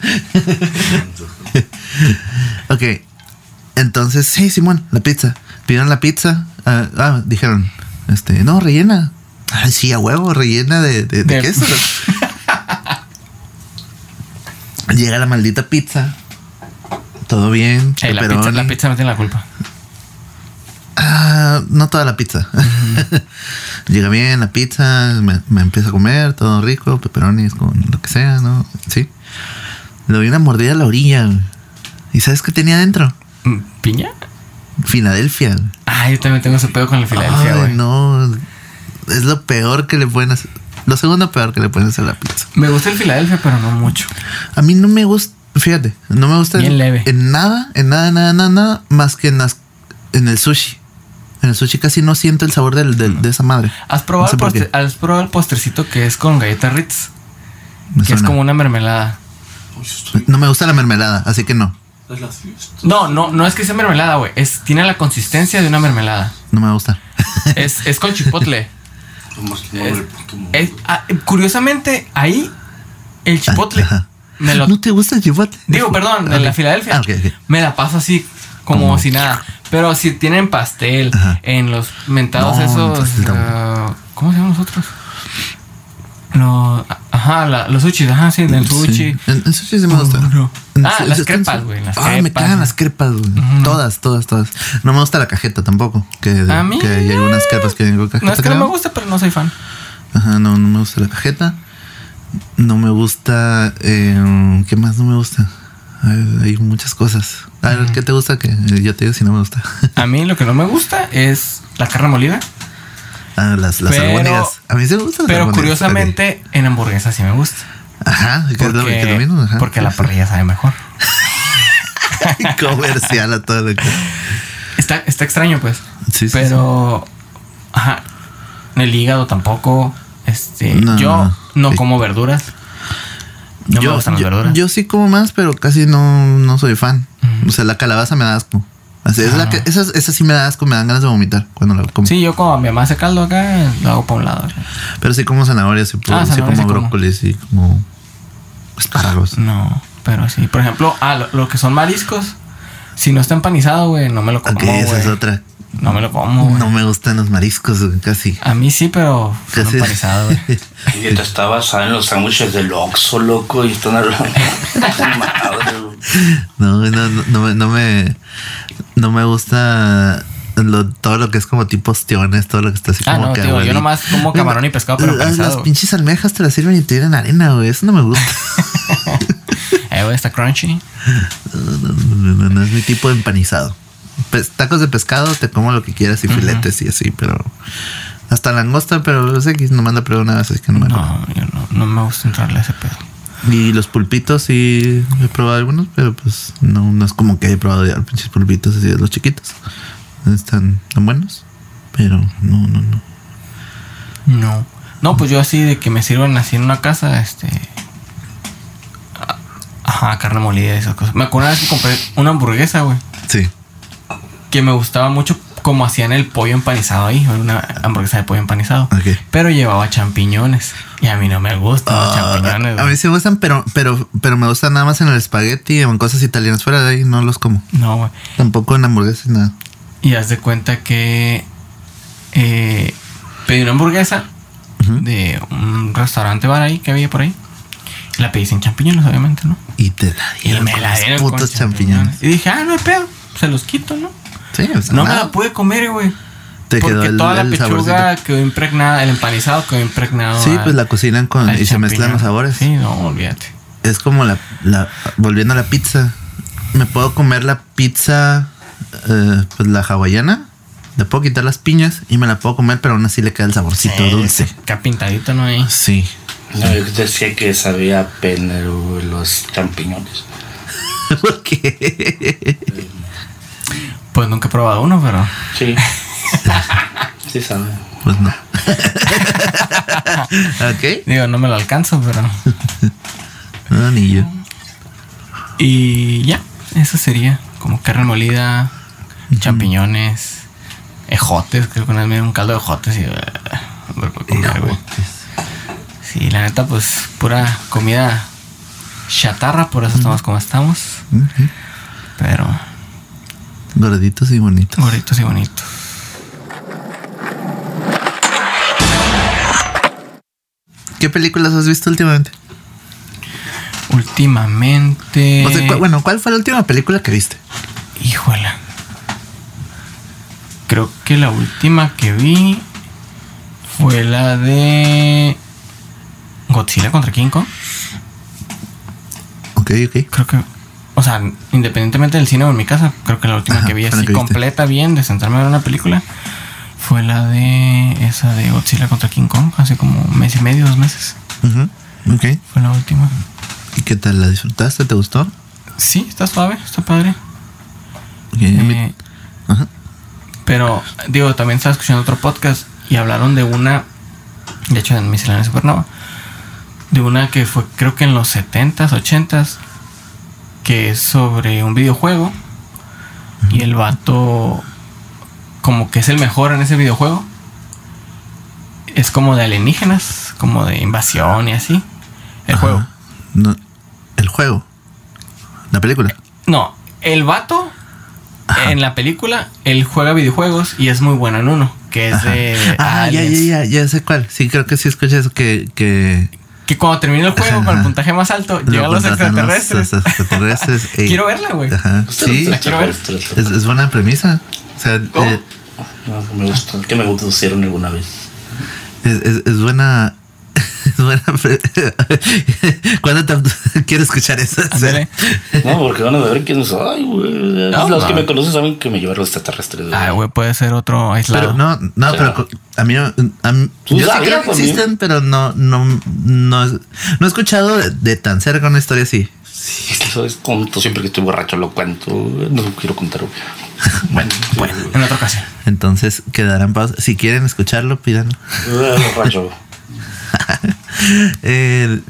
Speaker 1: ok. Entonces, sí, Simón, la pizza. Pidieron la pizza. ah, ah, dijeron, este, no, rellena. Ay, sí, a huevo, rellena de, de- de
Speaker 4: De-
Speaker 1: queso. Llega la maldita pizza. todo bien.
Speaker 4: Eh, la, pizza, la pizza no tiene la culpa.
Speaker 1: Ah, no toda la pizza. Llega bien la pizza, me, me empiezo a comer, todo rico, pepperonis con lo que sea, ¿no? Sí. Le doy una mordida a la orilla. ¿Y sabes qué tenía adentro?
Speaker 4: Mm, ¿Piña?
Speaker 1: Filadelfia.
Speaker 4: Ah, yo también tengo ese pedo con el Filadelfia, güey.
Speaker 1: no. Es lo peor que le pueden hacer. Lo segundo peor que le pueden hacer a la pizza.
Speaker 4: Me gusta el Filadelfia, pero no mucho.
Speaker 1: A mí no me gusta, fíjate, no me gusta
Speaker 4: Bien
Speaker 1: en,
Speaker 4: leve.
Speaker 1: en nada, en nada, nada, nada, nada, más que en, las, en el sushi. En el sushi casi no siento el sabor del, del- de esa madre.
Speaker 4: ¿Has probado,
Speaker 1: No sé
Speaker 4: postre-. ¿Has probado el postrecito que es con galletas Ritz?
Speaker 1: Me
Speaker 4: Que es como una mermelada.
Speaker 1: No me gusta la mermelada, así que no.
Speaker 4: No, no, no es que sea mermelada, güey. Es, tiene la consistencia de una mermelada.
Speaker 1: No me gusta.
Speaker 4: Es, es con chipotle. Es- ah, curiosamente, ahí el chipotle
Speaker 1: Ajá.
Speaker 4: me lo.
Speaker 1: ¿No te gusta el chipotle?
Speaker 4: Digo, perdón, en la. Filadelfia.
Speaker 1: Ah.
Speaker 4: Me la paso así, como
Speaker 1: Como-
Speaker 4: si nada. Pero si tienen pastel
Speaker 1: Ajá.
Speaker 4: en los mentados
Speaker 1: No,
Speaker 4: esos. ah, ¿Cómo se llaman los otros? Los, ajá, la- los sushis, ajá, sí, del sushi.
Speaker 1: Sí. En sushi sí me gusta.
Speaker 4: no. Ah, las crepas, güey,
Speaker 1: Ah, me cagan las crepas, güey. Todas, todas, todas. No me gusta la cajeta tampoco. Que,
Speaker 4: A mí,
Speaker 1: que hay algunas crepas que con cajeta.
Speaker 4: No es que no me gusta, pero no soy fan.
Speaker 1: Ajá, no, no me gusta la cajeta. No me gusta. eh, ¿Qué más no me gusta? Hay, muchas cosas. A ver, ¿qué te gusta? Que yo te digo si no me gusta.
Speaker 4: A mí lo que no me gusta es la carne molida.
Speaker 1: ah, las, las
Speaker 4: Pero-.
Speaker 1: A mí sí me gustan
Speaker 4: Pero curiosamente, en hamburguesa sí me gusta.
Speaker 1: Ajá, que es lo, que mismo. Ajá,
Speaker 4: porque la parrilla sabe mejor.
Speaker 1: Comercial a todo lo que.
Speaker 4: Está, está extraño, pues.
Speaker 1: Sí, sí,
Speaker 4: pero. Ajá. El hígado tampoco. Este.
Speaker 1: No,
Speaker 4: yo
Speaker 1: no.
Speaker 4: como verduras. No me gustan las
Speaker 1: yo,
Speaker 4: verduras.
Speaker 1: yo sí como más, pero casi no, no soy fan. O sea, la calabaza me da asco. Así, es la
Speaker 4: Ah.
Speaker 1: que, esa, esa sí me da asco, me dan ganas de vomitar cuando la como.
Speaker 4: Sí, yo como mi mamá hace caldo acá, lo hago para un lado.
Speaker 1: Pero sí como zanahorias, sí,
Speaker 4: Ah,
Speaker 1: como
Speaker 4: sí como.
Speaker 1: brócoli, sí como espárragos.
Speaker 4: No, pero sí. Por ejemplo, ah, lo, lo que son mariscos. Si no está empanizado, güey, no me lo como.
Speaker 1: Ok, esa es otra.
Speaker 4: No me lo como, güey.
Speaker 1: No me gustan los mariscos, güey, casi.
Speaker 4: A mí sí, pero
Speaker 1: Casi.
Speaker 4: empanizado, güey.
Speaker 5: Mi dieta está basada en los sándwiches del Oxxo, loco, y están hablando. Madre, güey.
Speaker 1: No, no, no, no, me- no me no me gusta lo- todo lo que es como tipo ostiones, todo lo que está así
Speaker 4: Ah,
Speaker 1: como
Speaker 4: no,
Speaker 1: que
Speaker 4: tío, yo nomás como camarón y pescado, pero
Speaker 1: Las, pinches almejas te las sirven y te tienen arena, güey. Eso no me gusta.
Speaker 4: Eh, güey, está crunchy.
Speaker 1: No, no, no, no es mi tipo de empanizado. Tacos de pescado, te como lo que quieras y filetes y así, pero hasta langosta, pero los X no manda prueba una vez, así que no me acuerdo.
Speaker 4: No, yo no, no me gusta entrarle a ese pedo.
Speaker 1: Y los pulpitos sí he probado algunos, pero pues no, no es como que haya probado ya los pinches pulpitos así de los chiquitos. Están tan buenos, pero no, no, no.
Speaker 4: No. No, pues yo así de que me sirvan así en una casa, este. Ajá, carne molida y esas cosas. Me acuerdo una vez que compré una hamburguesa, güey.
Speaker 1: Sí.
Speaker 4: Que me gustaba mucho como hacían el pollo empanizado ahí. Una hamburguesa de pollo empanizado. Pero llevaba champiñones. Y a mí no me gustan los
Speaker 1: Ah,
Speaker 4: champiñones.
Speaker 1: a
Speaker 4: güey.
Speaker 1: mí sí me gustan, pero, pero, pero me gustan nada más en el espagueti o en cosas italianas. Fuera de ahí no los como.
Speaker 4: No, güey.
Speaker 1: Tampoco en hamburguesas, nada.
Speaker 4: Y haz de cuenta que eh, pedí una hamburguesa de un restaurante bar ahí que había por ahí. Y la pedí sin champiñones, obviamente, ¿no?
Speaker 1: Y te la
Speaker 4: Y
Speaker 1: dieron
Speaker 4: me
Speaker 1: con
Speaker 4: la dieron
Speaker 1: putos
Speaker 4: champiñones.
Speaker 1: champiñones.
Speaker 4: Y dije, ah, no hay pedo, se los quito, ¿no?
Speaker 1: Sí, o sea,
Speaker 4: No me la pude comer, güey.
Speaker 1: Te
Speaker 4: Porque
Speaker 1: quedó el,
Speaker 4: toda la
Speaker 1: el
Speaker 4: pechuga
Speaker 1: saborcito.
Speaker 4: quedó impregnada, el empanizado quedó impregnado.
Speaker 1: Sí,
Speaker 4: al-
Speaker 1: pues la cocinan con y se mezclan los sabores.
Speaker 4: Sí, no, olvídate.
Speaker 1: Es como la, la volviendo a la pizza. Me puedo comer la pizza, eh, pues la hawaiana. Le puedo quitar las piñas y me la puedo comer, pero aún así le queda el saborcito
Speaker 4: Sí,
Speaker 1: dulce.
Speaker 4: Acá pintadito, ¿no? Ahí.
Speaker 1: Sí.
Speaker 5: No, yo decía que sabía pena los champiñones.
Speaker 1: ¿Por qué?
Speaker 4: Pues nunca he probado uno, pero.
Speaker 5: Sí. sí, sabe.
Speaker 1: Pues no. ok.
Speaker 4: Digo, no me lo alcanzo, pero.
Speaker 1: No, ni yo.
Speaker 4: Y ya, eso sería como carne molida, champiñones, ejotes, creo que una vez me dieron un caldo de ejotes y... puedo comer, güey. Sí, la neta, pues pura comida chatarra, por eso estamos como estamos. Pero
Speaker 1: Gorditos y bonitos.
Speaker 4: gorditos y bonitos.
Speaker 1: ¿Qué películas has visto últimamente?
Speaker 4: Últimamente.
Speaker 1: O sea, cu- bueno, ¿cuál fue la última película que viste?
Speaker 4: Híjola. Creo que la última que vi fue la de Godzilla contra King Kong.
Speaker 1: Ok, ok.
Speaker 4: Creo que, o sea, independientemente del cine o en mi casa, creo que la última
Speaker 1: Ajá,
Speaker 4: que vi así
Speaker 1: que
Speaker 4: completa bien de centrarme a ver una película fue la de esa de Godzilla contra King Kong, hace como un mes y medio, dos meses.
Speaker 1: Ujú, Ok.
Speaker 4: Fue la última.
Speaker 1: ¿Y qué tal? ¿La disfrutaste? ¿Te gustó?
Speaker 4: Sí, está suave, está padre.
Speaker 1: Ok,
Speaker 4: Eh,
Speaker 1: Ajá.
Speaker 4: Pero, digo, también estaba escuchando otro podcast y hablaron de una, de hecho en Miscelánea Supernova, de una que fue creo que en los 70s, 80s, que es sobre un videojuego y el vato como que es el mejor en ese videojuego. Es como de alienígenas, como de invasión y así. El
Speaker 1: Ajá.
Speaker 4: juego.
Speaker 1: No, el juego. La película.
Speaker 4: No, el vato en la película, él juega videojuegos y es muy bueno en uno, que es de
Speaker 1: Ah, ya, ya, ya, ya sé cuál. Sí, creo que sí escuché eso que... que
Speaker 4: Que cuando termina el juego con el
Speaker 1: Ajá.
Speaker 4: puntaje más alto,
Speaker 1: lo
Speaker 4: llegan los extraterrestres.
Speaker 1: ey.
Speaker 4: Quiero verla, güey.
Speaker 1: Ajá. Sí,
Speaker 4: la quiero ver.
Speaker 1: es, es buena premisa. O sea,
Speaker 4: ¿Cómo?
Speaker 1: eh,
Speaker 5: No, me gusta. Que me pusieron alguna vez.
Speaker 1: es, es, es buena... ¿Cuándo te quiero escuchar eso?
Speaker 4: Ándale.
Speaker 5: No, porque van a ver quién soy, güey.
Speaker 4: No,
Speaker 5: los
Speaker 4: no.
Speaker 5: que me conocen saben que me llevan los extraterrestres.
Speaker 4: Ay, güey, puede ser otro aislado.
Speaker 1: Pero no, no,
Speaker 5: O sea,
Speaker 1: pero a mí, a mí- yo sí creo que existen, pero no, no, no, no he escuchado de, de tan cerca una historia así.
Speaker 5: Sí, eso es tonto. Siempre que estoy borracho lo cuento. No lo quiero contar.
Speaker 4: Bueno, bueno, en otra ocasión.
Speaker 1: Entonces quedarán pausa. Si quieren escucharlo, pídanlo.
Speaker 5: Ah, borracho.
Speaker 1: El-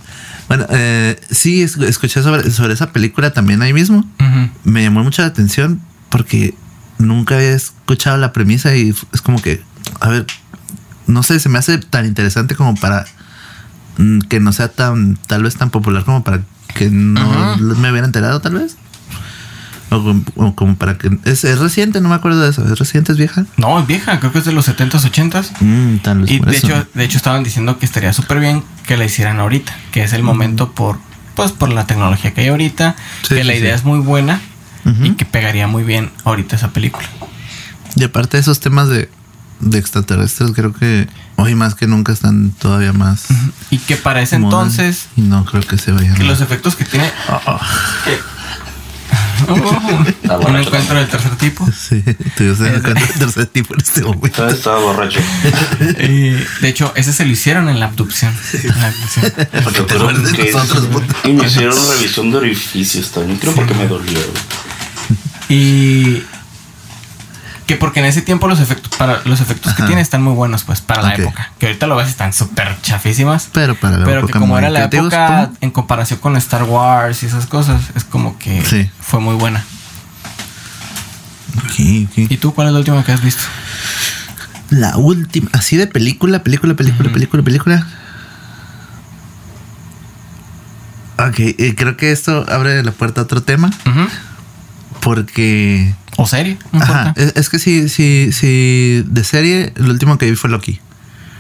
Speaker 1: bueno, eh, sí, es- escuché sobre, sobre esa película también ahí mismo. Me llamó mucho la atención porque nunca había escuchado la premisa y es como que, a ver, no sé, se me hace tan interesante como para mm, que no sea tan, tal vez tan popular como para que no me hubiera enterado, tal vez. O, como- o como para que. Es, es reciente, no me acuerdo de eso. ¿Es reciente, es vieja?
Speaker 4: No, es vieja, creo que es de los 70s, 80s.
Speaker 1: Mm, tal vez
Speaker 4: Y de
Speaker 1: eso.
Speaker 4: hecho, de hecho estaban diciendo que estaría súper bien que la hicieran ahorita, que es el momento por pues por la tecnología que hay ahorita,
Speaker 1: Sí,
Speaker 4: que la idea
Speaker 1: sí.
Speaker 4: es muy buena y que pegaría muy bien ahorita esa película.
Speaker 1: Y aparte de esos temas de, de extraterrestres, creo que hoy más que nunca están todavía más.
Speaker 4: Y que para ese entonces
Speaker 1: Y no creo que se vayan.
Speaker 4: que los efectos que tiene Oh,
Speaker 5: Está
Speaker 4: un
Speaker 5: borracho.
Speaker 4: encuentro del tercer tipo.
Speaker 1: Sí, estoy usando
Speaker 4: Es de-
Speaker 1: el tercer tipo en este momento.
Speaker 5: Estaba borracho.
Speaker 4: Y, de hecho, ese se lo hicieron en la abducción. En la abducción.
Speaker 5: Porque
Speaker 1: te acuerdas de
Speaker 5: que-
Speaker 1: nosotros.
Speaker 5: Y me hicieron revisión de orificios también. Creo porque me dolió.
Speaker 4: Y que porque en ese tiempo los efectos para los efectos que tiene están muy buenos pues para la época. Que ahorita lo ves están súper chafísimas.
Speaker 1: Pero para la
Speaker 4: Pero que como era la época en comparación con Star Wars y esas cosas, es como que
Speaker 1: Sí.
Speaker 4: fue muy buena.
Speaker 1: Ok, ok.
Speaker 4: ¿Y tú cuál es la última que has visto?
Speaker 1: La última, así de película, película, película, película, película. Ok, eh, creo que esto abre la puerta a otro tema porque...
Speaker 4: ¿O serie? No
Speaker 1: Ajá, es, es que sí, sí, sí, de serie, lo último que vi fue Loki.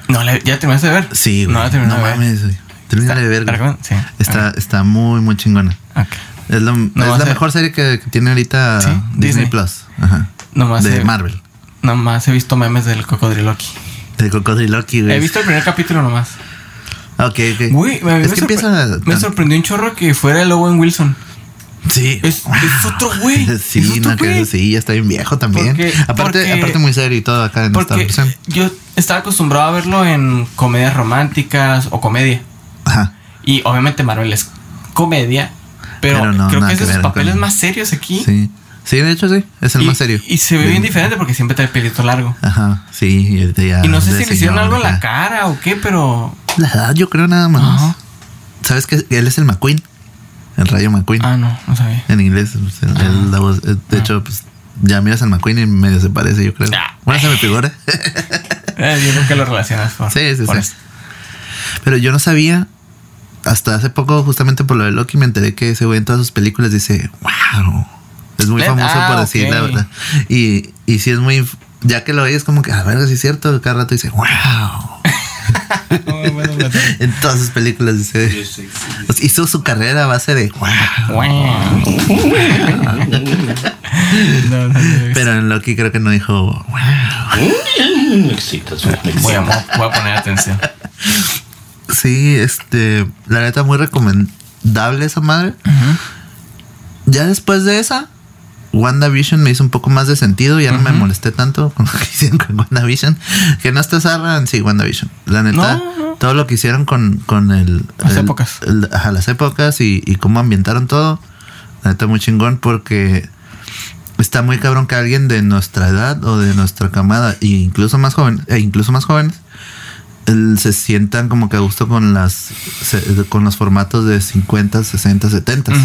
Speaker 4: No, ¿ya terminaste de ver?
Speaker 1: Sí, güey.
Speaker 4: No, la terminé de ver.
Speaker 1: mames, güey. Termínale de ver.
Speaker 4: ¿Te
Speaker 1: güey.
Speaker 4: recomiendo? Sí.
Speaker 1: Está, está muy, muy chingona.
Speaker 4: Ah.
Speaker 1: Es, lo- la mejor serie que, que tiene ahorita
Speaker 4: Sí,
Speaker 1: Disney,
Speaker 4: Disney.
Speaker 1: Plus. Ajá.
Speaker 4: Nomás
Speaker 1: de
Speaker 4: he-
Speaker 1: Marvel.
Speaker 4: Nomás he visto memes del cocodriloqui.
Speaker 1: De Cocodriloqui, güey.
Speaker 4: He visto el primer capítulo nomás.
Speaker 1: Ah, Ok, ok.
Speaker 4: Me,
Speaker 1: es
Speaker 4: me
Speaker 1: que empieza.
Speaker 4: me sorprendió un chorro que fuera el Owen Wilson.
Speaker 1: Sí.
Speaker 4: Es, es otro güey.
Speaker 1: Sí,
Speaker 4: es otro
Speaker 1: no,
Speaker 4: güey.
Speaker 1: sí, ya está bien viejo también.
Speaker 4: Porque-
Speaker 1: aparte,
Speaker 4: porque-
Speaker 1: aparte muy serio y todo acá en esta versión.
Speaker 4: yo estaba acostumbrado a verlo en comedias románticas o comedia.
Speaker 1: Ajá.
Speaker 4: Y obviamente Marvel es comedia. Pero,
Speaker 1: Pero no,
Speaker 4: creo que es de sus papeles
Speaker 1: con-
Speaker 4: más serios aquí.
Speaker 1: Sí. Sí, de hecho sí. Es el
Speaker 4: y,
Speaker 1: más serio.
Speaker 4: Y se ve bien diferente porque siempre trae pelito largo.
Speaker 1: Ajá. Sí, y ya.
Speaker 4: Y no sé si le hicieron algo en la cara o qué, pero.
Speaker 1: La edad, yo creo nada más.
Speaker 4: Ajá.
Speaker 1: ¿Sabes que Él es el McQueen. El rayo McQueen.
Speaker 4: Ah, no, no sabía.
Speaker 1: En inglés. pues, el- el- la voz- de hecho, pues ya miras al McQueen y medio se parece, yo creo.
Speaker 4: Ah.
Speaker 1: Bueno, se me figura.
Speaker 4: Eh, yo creo que lo relacionas por.
Speaker 1: Sí, sí,
Speaker 4: por
Speaker 1: sí.
Speaker 4: eso.
Speaker 1: Pero yo no sabía. Hasta hace poco, justamente por lo de Loki, me enteré que ese güey en todas sus películas dice, wow. Es muy famoso
Speaker 4: ah,
Speaker 1: por decir la verdad. Y, y sí es muy. Ya que lo oyes, como que, a ver, si es cierto, cada rato dice, wow. En todas sus películas dice. Hizo su carrera a base de.
Speaker 4: No, no, no.
Speaker 1: Pero en Loki creo que no dijo wow.
Speaker 5: Excitas.
Speaker 4: Voy a, voy a poner atención.
Speaker 1: Sí, este, la neta muy recomendable esa madre. Ya después de esa, WandaVision me hizo un poco más de sentido, ya no me molesté tanto con lo que hicieron con WandaVision. Que no está zarra, sí, WandaVision. La neta,
Speaker 4: No, no.
Speaker 1: todo lo que hicieron con, con el...
Speaker 4: Las
Speaker 1: el-
Speaker 4: épocas.
Speaker 1: el- ajá, las épocas y, y cómo ambientaron todo. La neta, muy chingón porque está muy cabrón que alguien de nuestra edad o de nuestra camada, e incluso más joven, e incluso más jóvenes, el- se sientan como que a gusto con las se- con los formatos de 50, 60, 70.
Speaker 4: Ujú.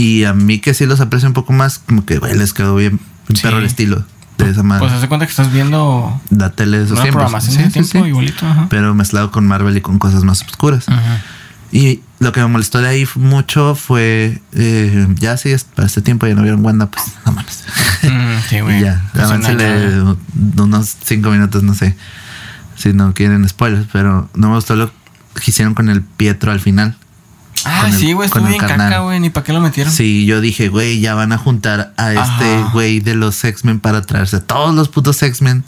Speaker 1: Y a mí que sí los aprecio un poco más, como que güey, les quedó bien un
Speaker 4: Sí.
Speaker 1: perro el estilo de esa madre.
Speaker 4: Pues hace cuenta que estás viendo
Speaker 1: la tele de esos
Speaker 4: una
Speaker 1: tiempos.
Speaker 4: programación
Speaker 1: Sí,
Speaker 4: de
Speaker 1: sí,
Speaker 4: tiempo
Speaker 1: sí.
Speaker 4: igualito. Ajá.
Speaker 1: Pero mezclado con Marvel y con cosas más oscuras.
Speaker 4: Ajá.
Speaker 1: Y lo que me molestó de ahí mucho fue, eh, ya es para este tiempo ya no vieron Wanda, pues no mames.
Speaker 4: Mm, sí, güey.
Speaker 1: Y ya,
Speaker 4: nada.
Speaker 1: unos cinco minutos, no sé, si no quieren spoilers, pero no me gustó lo que hicieron con el Pietro al final.
Speaker 4: Ah,
Speaker 1: el-
Speaker 4: sí, güey, estuvo bien caca, güey. Ni para qué lo metieron.
Speaker 1: Sí, yo dije, güey, ya van a juntar a este güey de los X-Men para traerse a todos los putos X-Men.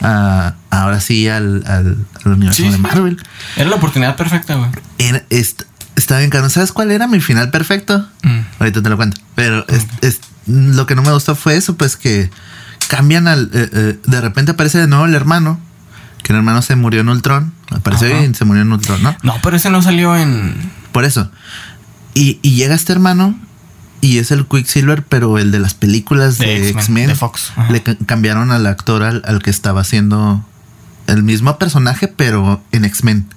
Speaker 1: a- ahora sí al, al, al universo
Speaker 4: Sí,
Speaker 1: de. Marvel.
Speaker 4: Era la oportunidad perfecta, güey.
Speaker 1: Era, est- estaba bien caro. ¿Sabes cuál era mi final perfecto?
Speaker 4: Mm.
Speaker 1: Ahorita te lo cuento. Pero es- es- lo que no me gustó fue eso, pues que cambian al... eh, eh, de repente aparece de nuevo el hermano. Que el hermano se murió en Ultron. Apareció
Speaker 4: Ajá.
Speaker 1: y se murió en Ultron, ¿no?
Speaker 4: No, pero ese no salió en.
Speaker 1: Por eso. Y, y llega este hermano y es el Quicksilver, pero el de las películas
Speaker 4: De X-Men, de Fox. Ajá.
Speaker 1: Le ca- cambiaron al actor al, al que estaba haciendo el mismo personaje, pero en X-Men.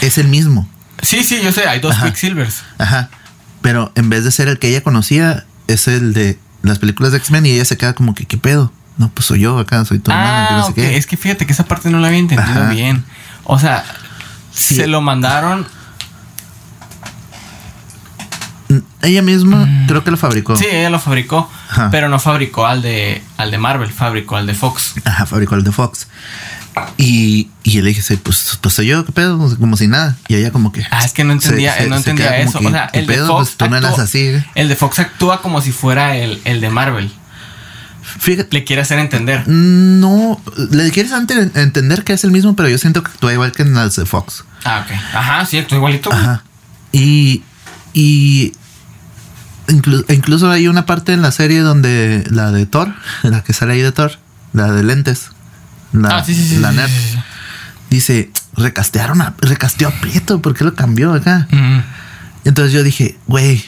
Speaker 1: Es el mismo.
Speaker 4: Sí, sí, yo sé, hay dos
Speaker 1: Ajá.
Speaker 4: Quicksilvers.
Speaker 1: Ajá. Pero en vez de ser el que ella conocía, es el de las películas de X-Men y ella se queda como que, ¿qué pedo? No, pues soy yo acá, soy tu hermana,
Speaker 4: Ah,
Speaker 1: no sé
Speaker 4: ok.
Speaker 1: qué.
Speaker 4: Es que fíjate que esa parte no la había entendido
Speaker 1: Ajá.
Speaker 4: bien. O sea,
Speaker 1: Sí.
Speaker 4: se lo mandaron.
Speaker 1: Mm, Ella misma creo que lo fabricó.
Speaker 4: Sí, ella lo fabricó,
Speaker 1: Ajá.
Speaker 4: pero no fabricó al de al de Marvel, fabricó al de Fox.
Speaker 1: Ajá, fabricó el de Fox. Y, y yo le dije, pues, pues soy yo, ¿qué pedo? Como si nada. Y ella como que...
Speaker 4: Ah, es que no entendía,
Speaker 1: se- se-
Speaker 4: no entendía eso.
Speaker 1: que,
Speaker 4: o sea,
Speaker 1: ¿qué
Speaker 4: el de
Speaker 1: pedo?
Speaker 4: Fox.
Speaker 1: Pues tú no eras
Speaker 4: actúa-
Speaker 1: así. ¿eh?
Speaker 4: El de Fox actúa como si fuera el, el de Marvel.
Speaker 1: Fíjate,
Speaker 4: Le quiere hacer entender.
Speaker 1: no, le quieres antes entender que es el mismo, pero yo siento que actúa igual que en las de Fox.
Speaker 4: Ah, ok. Ajá, sí, actúa igualito.
Speaker 1: Ajá. Y, y e incluso hay una parte en la serie donde la de Thor, la que sale ahí de Thor, la de lentes, la,
Speaker 4: Ah, sí, sí, sí.
Speaker 1: la
Speaker 4: sí,
Speaker 1: nerd, dice, recastearon a, recasteó a Prieto, ¿por qué lo cambió acá?
Speaker 4: Mm.
Speaker 1: Entonces yo dije, güey,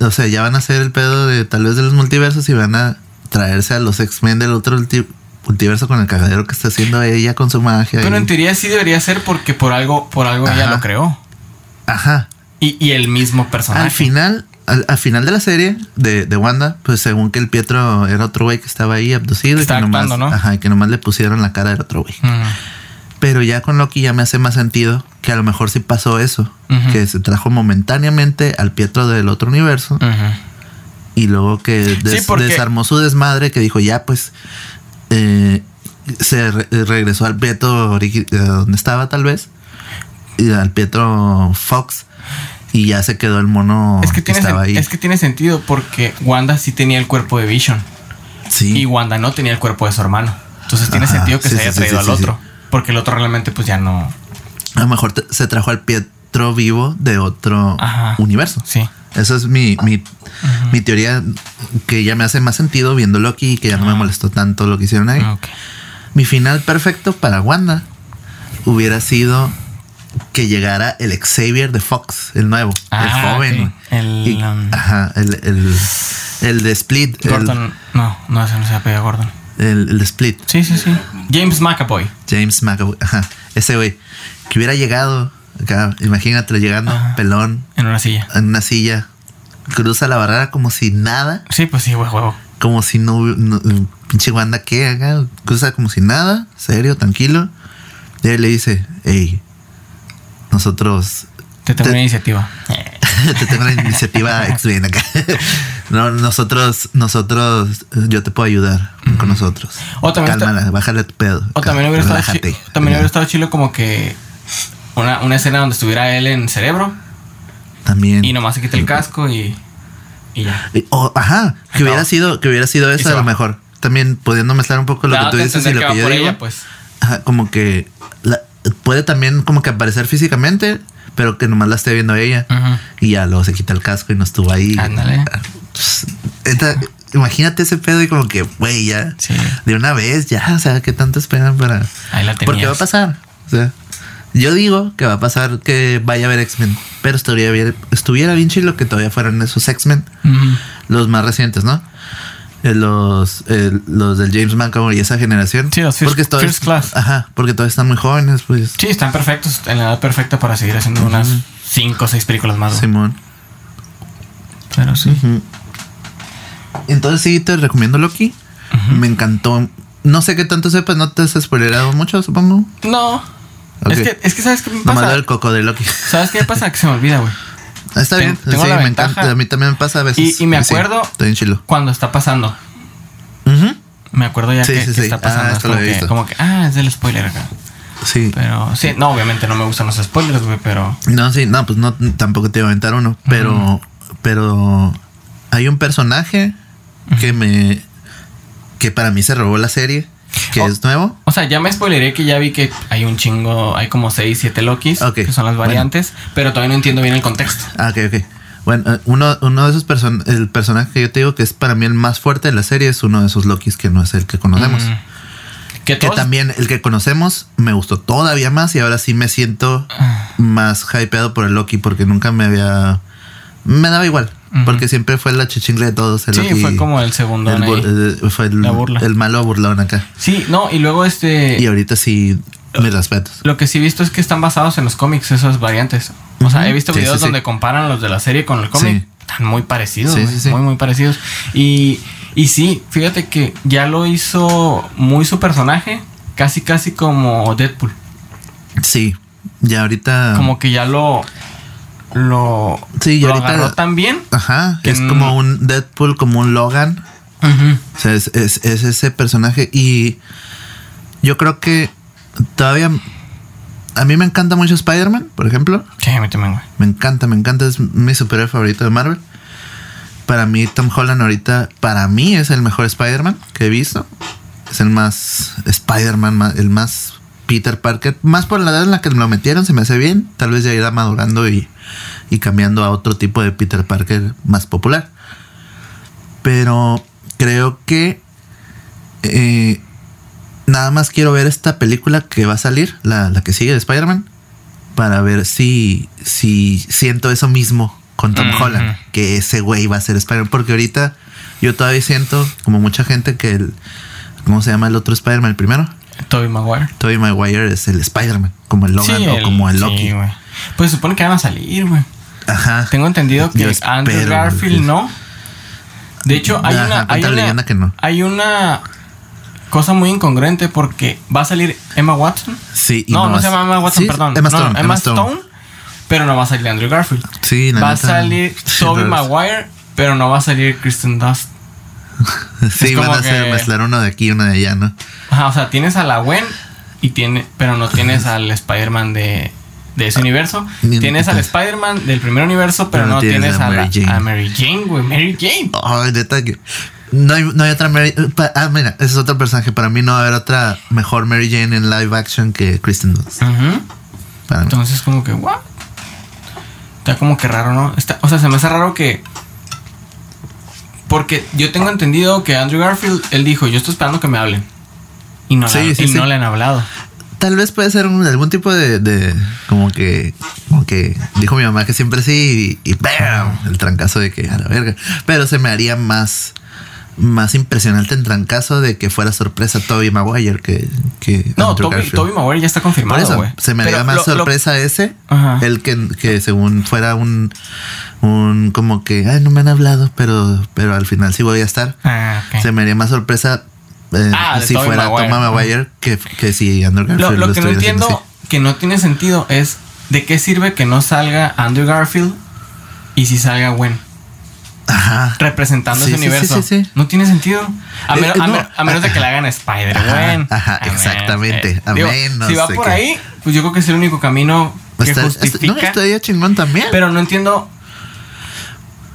Speaker 1: o sea, ya van a hacer el pedo de tal vez de los multiversos y van a traerse a los X-Men del otro multi- multiverso con el cagadero que está haciendo ella con su magia.
Speaker 4: Pero
Speaker 1: y-
Speaker 4: en teoría sí debería ser porque por algo, por algo ella
Speaker 1: Ajá.
Speaker 4: lo creó.
Speaker 1: Ajá.
Speaker 4: Y, y el mismo personaje.
Speaker 1: Al final, al, al final de la serie de, de Wanda, pues según que el Pietro era otro güey que estaba ahí abducido y que nomás, que nomás le pusieron la cara del otro güey. Pero ya con Loki ya me hace más sentido que a lo mejor sí pasó eso, que se trajo momentáneamente al Pietro del otro universo y luego que des-
Speaker 4: porque-
Speaker 1: desarmó su desmadre, que dijo ya pues eh, se re- regresó al Pietro eh, donde estaba tal vez, y al Pietro Fox y ya se quedó el mono
Speaker 4: Es que,
Speaker 1: estaba ahí.
Speaker 4: es que tiene sentido porque Wanda sí tenía el cuerpo de Vision
Speaker 1: sí.
Speaker 4: y Wanda no tenía el cuerpo de su hermano. Entonces tiene
Speaker 1: Ajá,
Speaker 4: sentido que
Speaker 1: sí,
Speaker 4: se haya
Speaker 1: sí,
Speaker 4: traído al otro. Porque el otro realmente pues ya no...
Speaker 1: A lo mejor te- se trajo al Pietro vivo de otro
Speaker 4: Ajá.
Speaker 1: universo.
Speaker 4: Sí.
Speaker 1: Esa es mi, mi, mi teoría que ya me hace más sentido viendo Loki y que ya no me molestó tanto lo que hicieron ahí. Mi final perfecto para Wanda hubiera sido que llegara el Xavier de Fox, el nuevo, el
Speaker 4: Ah,
Speaker 1: joven.
Speaker 4: ok. El,
Speaker 1: Y-
Speaker 4: um,
Speaker 1: ajá, el, el, el de Split. el-
Speaker 4: Gordon... No, no, ese no se apega Gordon.
Speaker 1: El, el de Split.
Speaker 4: Sí, sí, sí. James McAvoy.
Speaker 1: James McAvoy. Ajá, ese güey. Que hubiera llegado acá, imagínatelo llegando,
Speaker 4: Ajá.
Speaker 1: pelón,
Speaker 4: En una silla.
Speaker 1: en una silla, cruza la barrera como si nada,
Speaker 4: Sí, pues sí, güey, juego.
Speaker 1: como si no, no- pinche Wanda que haga, cruza como si nada, serio, tranquilo. Y él le dice, hey, nosotros
Speaker 4: Te tengo
Speaker 1: Te-
Speaker 4: una iniciativa.
Speaker 1: te tengo la iniciativa X-Men acá. no, nosotros, nosotros, yo te puedo ayudar. con nosotros.
Speaker 4: O también está-
Speaker 1: Cálmala, bájale tu pedo.
Speaker 4: O también hubiera estado chido. También hubiera estado chido como que una, una escena donde estuviera él en cerebro
Speaker 1: También.
Speaker 4: y nomás se quita el casco y, y ya.
Speaker 1: Y- o- ajá, que
Speaker 4: No.
Speaker 1: hubiera sido, que hubiera sido eso a lo mejor. También pudiendo mezclar un poco lo que tú dices y lo
Speaker 4: que
Speaker 1: yo digo.
Speaker 4: ella, pues.
Speaker 1: Ajá, como que la- puede también como que aparecer físicamente, pero que nomás la esté viendo ella. Y ya luego se quita el casco y no estuvo ahí.
Speaker 4: Ándale.
Speaker 1: Pues, esta- imagínate ese pedo y como que, güey, ya.
Speaker 4: Sí.
Speaker 1: De una vez, ya. O sea, ¿qué tanto esperan para...?
Speaker 4: Ahí la
Speaker 1: Porque va a pasar. O sea, yo digo que va a pasar que vaya a haber X-Men. Pero estuviera bien, estuviera bien chido que todavía fueran esos X-Men. Los más recientes, ¿no? Eh, Los, eh, los del James Mancomer y esa generación.
Speaker 4: Sí, los First-
Speaker 1: porque todos,
Speaker 4: First Class.
Speaker 1: Ajá, porque todos están muy jóvenes, pues.
Speaker 4: Sí, están perfectos, en la edad perfecta para seguir haciendo unas cinco o seis películas más.
Speaker 1: Simón.
Speaker 4: Pero sí.
Speaker 1: Entonces sí, te recomiendo Loki. Me encantó. No sé qué tanto sepas, no te has spoilerado mucho, supongo.
Speaker 4: No. Es, que, es que, ¿sabes qué me pasa?
Speaker 1: del coco de Loki.
Speaker 4: ¿Sabes qué pasa? Que se me olvida, güey.
Speaker 1: Ah, Está bien.
Speaker 4: tengo
Speaker 1: sí,
Speaker 4: la
Speaker 1: me
Speaker 4: ventaja.
Speaker 1: encanta. A mí también me pasa a veces.
Speaker 4: Y- y me
Speaker 1: Sí,
Speaker 4: acuerdo-
Speaker 1: está bien chilo.
Speaker 4: Cuando está pasando. Me acuerdo ya
Speaker 1: Sí,
Speaker 4: que,
Speaker 1: sí,
Speaker 4: que
Speaker 1: sí.
Speaker 4: está
Speaker 1: Ah,
Speaker 4: pasando. Es
Speaker 1: esto
Speaker 4: como, que, como que, ah, es del spoiler acá.
Speaker 1: Sí.
Speaker 4: Pero sí, no, obviamente no me gustan los spoilers, güey, pero.
Speaker 1: No, sí, no, pues no, tampoco te iba a aventar uno. Pero, pero hay un personaje que me. que para mí se robó la serie, que es nuevo.
Speaker 4: O sea, ya me spoileré que ya vi que hay un chingo, hay como 6, 7 Lokis,
Speaker 1: Ok,
Speaker 4: que son las
Speaker 1: bueno.
Speaker 4: variantes, pero todavía no entiendo bien el contexto.
Speaker 1: Ah, ok, ok. Bueno, eh, uno, uno de esos personajes, el personaje que yo te digo que es para mí el más fuerte de la serie es uno de esos Lokis que no es el que conocemos.
Speaker 4: Mm. Que
Speaker 1: también el que conocemos me gustó todavía más y ahora sí me siento más hypeado por el Loki porque nunca me había... Me daba igual, Porque siempre fue la chichingle de todos. El
Speaker 4: Sí, fue como el segundo.
Speaker 1: el, eh, fue el,
Speaker 4: La burla.
Speaker 1: el malo burlón acá.
Speaker 4: Sí, no, y luego este.
Speaker 1: Y ahorita sí, mis respetos.
Speaker 4: Lo que sí he visto es que están basados en los cómics, esas variantes. O sea, he visto
Speaker 1: Sí,
Speaker 4: videos
Speaker 1: sí, sí.
Speaker 4: donde comparan los de la serie con el cómic. Están muy parecidos,
Speaker 1: Sí,
Speaker 4: güey,
Speaker 1: sí, sí.
Speaker 4: muy, muy parecidos. Y, y sí, fíjate que ya lo hizo muy su personaje, casi, casi como Deadpool.
Speaker 1: Sí, ya ahorita...
Speaker 4: Como que ya lo. Lo.
Speaker 1: Sí, y
Speaker 4: lo
Speaker 1: ahorita-
Speaker 4: agarró bien.
Speaker 1: Ajá,
Speaker 4: que
Speaker 1: es como un Deadpool, como un Logan.
Speaker 4: Ujú.
Speaker 1: O sea, es, es- es ese personaje y yo creo que todavía... A mí me encanta mucho Spider-Man, por ejemplo.
Speaker 4: Sí, a mí también, güey.
Speaker 1: Me encanta, me encanta. Es mi superhéroe favorito de Marvel. Para mí, Tom Holland ahorita, para mí es el mejor Spider-Man que he visto. Es el más Spider-Man, ma- el más Peter Parker. Más por la edad en la que me lo metieron, se me hace bien. Tal vez ya irá madurando y, y cambiando a otro tipo de Peter Parker más popular. Pero creo que eh, nada más quiero ver esta película que va a salir, la, la que sigue de Spider-Man, para ver si, si siento eso mismo con Tom. Holland, que ese güey va a ser Spider-Man, porque ahorita yo todavía siento, como mucha gente, que el, ¿cómo se llama el otro Spider-Man, el primero?
Speaker 4: Tobey Maguire.
Speaker 1: Tobey Maguire es el Spider-Man, como el Logan
Speaker 4: Sí,
Speaker 1: o como el Loki.
Speaker 4: sí, pues se supone que van a salir, güey.
Speaker 1: Ajá.
Speaker 4: Tengo entendido que Andrew Garfield no. De hecho, hay
Speaker 1: Ajá,
Speaker 4: una, hay, una,
Speaker 1: leyenda que no.
Speaker 4: hay una cosa muy incongruente porque va a salir Emma Watson.
Speaker 1: Sí, y
Speaker 4: no, no,
Speaker 1: va
Speaker 4: se llama Emma Watson,
Speaker 1: Sí,
Speaker 4: perdón.
Speaker 1: Emma
Speaker 4: No,
Speaker 1: Stone,
Speaker 4: Emma Stone. Pero no va a salir Andrew Garfield.
Speaker 1: Sí,
Speaker 4: va a salir
Speaker 1: los-
Speaker 4: Maguire, pero no va a salir Kristen Dust.
Speaker 1: Sí, van a hacer
Speaker 4: que-
Speaker 1: mezclar uno de aquí y uno de allá, ¿no?
Speaker 4: Ajá, o sea, tienes a la Gwen y tiene, pero no tienes al Spider-Man de, de ese universo.
Speaker 1: Ni-
Speaker 4: Tienes al Spider-Man del primer universo, pero, no tienes, a, la-
Speaker 1: Jane.
Speaker 4: a Mary Jane, güey. Mary Jane.
Speaker 1: Ay, neta que. No hay, no hay otra Mary. Ah, mira, ese es otro personaje. Para mí no va a haber otra mejor Mary Jane en live action que Kristen Dunst. Para mí.
Speaker 4: Entonces, como que, ¿what? Está como que raro, ¿no? Está, o sea, se me hace raro que. Porque yo tengo entendido que Andrew Garfield, él dijo, yo estoy esperando que me hablen. Y no,
Speaker 1: Sí,
Speaker 4: le,
Speaker 1: sí,
Speaker 4: y
Speaker 1: sí.
Speaker 4: no le han hablado.
Speaker 1: Tal vez puede ser un- algún tipo de, de- Como que. Como que dijo mi mamá que siempre sí. Y, y ¡bam! El trancazo de que a la verga. Pero se me haría más. Más impresionante el trancazo de que fuera sorpresa Toby Maguire que. que
Speaker 4: No, Toby, Maguire ya está
Speaker 1: Por
Speaker 4: confirmado,
Speaker 1: eso, se me
Speaker 4: Pero
Speaker 1: haría más
Speaker 4: lo- lo-
Speaker 1: sorpresa ese.
Speaker 4: Ajá.
Speaker 1: El que, que según fuera un, un como que, ay, no me han hablado, pero, pero al final sí voy a estar.
Speaker 4: Ah.
Speaker 1: Se me haría más sorpresa eh,
Speaker 4: Ah,
Speaker 1: si fuera
Speaker 4: Maguire.
Speaker 1: Toma Maguire que, que si Andrew
Speaker 4: Lo,
Speaker 1: Garfield
Speaker 4: lo que no entiendo, que no tiene sentido, es de qué sirve que no salga Andrew Garfield y si salga Gwen.
Speaker 1: Ajá.
Speaker 4: Representando
Speaker 1: Sí,
Speaker 4: ese
Speaker 1: sí,
Speaker 4: universo.
Speaker 1: sí, sí.
Speaker 4: No tiene sentido. A,
Speaker 1: Eh,
Speaker 4: menos, a menos de que le hagan Spider-Man.
Speaker 1: Ajá, ajá, exactamente. A
Speaker 4: Digo,
Speaker 1: menos
Speaker 4: Si va por
Speaker 1: que-
Speaker 4: ahí, pues yo creo que es el único camino que
Speaker 1: Está-
Speaker 4: justifica.
Speaker 1: no, estaría chingón también.
Speaker 4: Pero no entiendo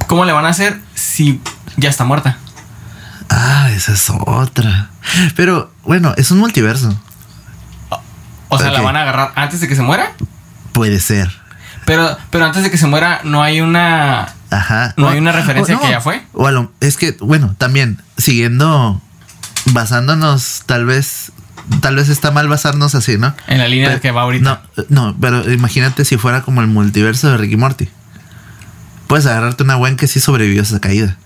Speaker 4: cómo le van a hacer si ya está muerta.
Speaker 1: Ah, esa es otra. Pero bueno, es un multiverso.
Speaker 4: O sea, la van a agarrar antes de que se muera.
Speaker 1: Puede ser.
Speaker 4: Pero, pero antes de que se muera, no hay una.
Speaker 1: Ajá.
Speaker 4: ¿No
Speaker 1: O-
Speaker 4: hay una referencia
Speaker 1: o
Speaker 4: que ya fue?
Speaker 1: O lo- es que, bueno, también, siguiendo, basándonos, tal vez, tal vez está mal basarnos así, ¿no?
Speaker 4: En la línea
Speaker 1: Pero-
Speaker 4: que va ahorita.
Speaker 1: No, no, pero imagínate si fuera como el multiverso de Ricky Morty. Puedes agarrarte una Gwen que sí sobrevivió a esa caída.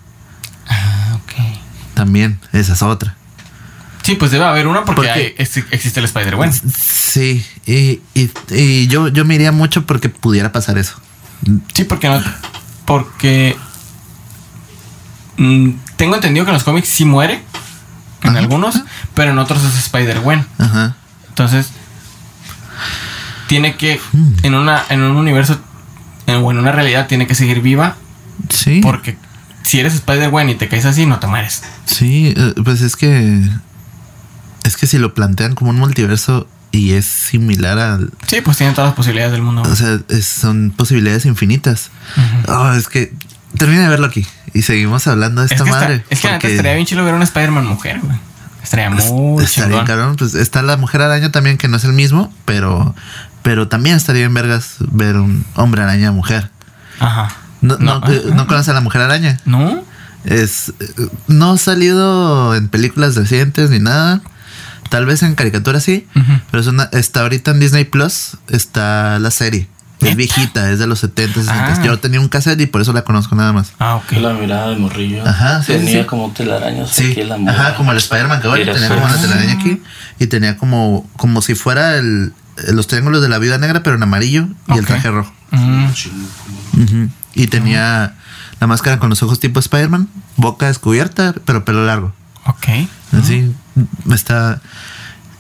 Speaker 4: Ah, ok.
Speaker 1: También, esa es otra.
Speaker 4: Sí, pues debe haber una porque
Speaker 1: Porque-
Speaker 4: hay- es- existe el Spider-Man.
Speaker 1: Sí, y, y- y yo, yo me iría mucho porque pudiera pasar eso.
Speaker 4: Sí, porque no. Porque. mm, tengo entendido que en los cómics sí muere. En
Speaker 1: Ajá.
Speaker 4: algunos. Pero en otros es Spider-Man.
Speaker 1: Ajá.
Speaker 4: Entonces. Tiene que.
Speaker 1: Hmm.
Speaker 4: En una. En un universo. en- o en una realidad tiene que seguir viva.
Speaker 1: Sí.
Speaker 4: Porque si eres Spider-Man y te caes así, no te mueres.
Speaker 1: Sí, eh, pues es que. Es que si lo plantean como un multiverso y es similar al.
Speaker 4: Sí, pues tienen todas las posibilidades del mundo.
Speaker 1: O sea, es- son posibilidades infinitas. Oh, es que. Termina de verlo aquí. Y seguimos hablando de
Speaker 4: es
Speaker 1: esta
Speaker 4: está-
Speaker 1: madre.
Speaker 4: es que
Speaker 1: porque
Speaker 4: estaría bien chido ver una Spider-Man mujer, güey. Estaría muy
Speaker 1: Estaría cabrón. Pues está la mujer araña también, que no es el mismo, pero. Pero también estaría en vergas ver un hombre araña mujer.
Speaker 4: Ajá.
Speaker 1: No, no,
Speaker 4: No,
Speaker 1: eh,
Speaker 4: ajá.
Speaker 1: ¿no conoces a la mujer araña?
Speaker 4: ¿No?
Speaker 1: Es. eh, No ha salido en películas recientes ni nada. Tal vez en caricaturas sí. Pero es una, está ahorita en Disney Plus. Está la serie. Es viejita, es de los 70, 60.
Speaker 4: Ah.
Speaker 1: Yo tenía un cassette y por eso la conozco nada más.
Speaker 4: Ah, ok.
Speaker 5: La mirada de morrillo.
Speaker 1: Ajá, sí,
Speaker 5: Tenía
Speaker 1: sí.
Speaker 5: como telarañas
Speaker 1: Sí,
Speaker 5: aquí en la mano.
Speaker 1: ajá, como el Spider-Man que
Speaker 5: Mira,
Speaker 1: tenía como la telaraña aquí y tenía como, como si fuera el, los triángulos de la vida negra, pero en amarillo y el traje rojo.
Speaker 4: Mm.
Speaker 1: Y tenía la máscara con los ojos tipo Spider-Man, boca descubierta, pero pelo largo.
Speaker 4: ok.
Speaker 1: Así está.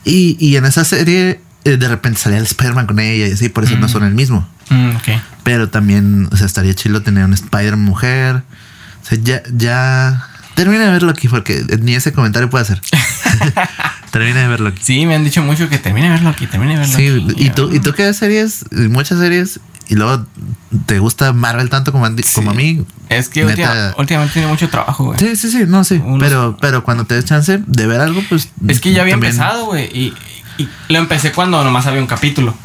Speaker 1: Y, y en esa serie, eh, de repente salía el Spider-Man con ella y así, por eso no son el mismo.
Speaker 4: Mm, ok.
Speaker 1: Pero también, o sea, estaría chido tener un Spider mujer. O sea, ya, ya. Termina de verlo aquí porque ni ese comentario puede hacer. Termina de verlo aquí.
Speaker 4: Sí, me han dicho mucho que termine de verlo aquí, termine de verlo
Speaker 1: Sí,
Speaker 4: aquí.
Speaker 1: y tú, y tú ves series, muchas series, y luego te gusta Marvel tanto como, a- como a mí.
Speaker 4: Es que
Speaker 1: neta-
Speaker 4: última- últimamente tiene mucho trabajo, güey.
Speaker 1: Sí, sí, sí, no, sí.
Speaker 4: Unos-
Speaker 1: Pero, pero cuando te des chance de ver algo, pues.
Speaker 4: Es que ya había
Speaker 1: también-
Speaker 4: empezado, güey. Y, y lo empecé cuando nomás había un capítulo.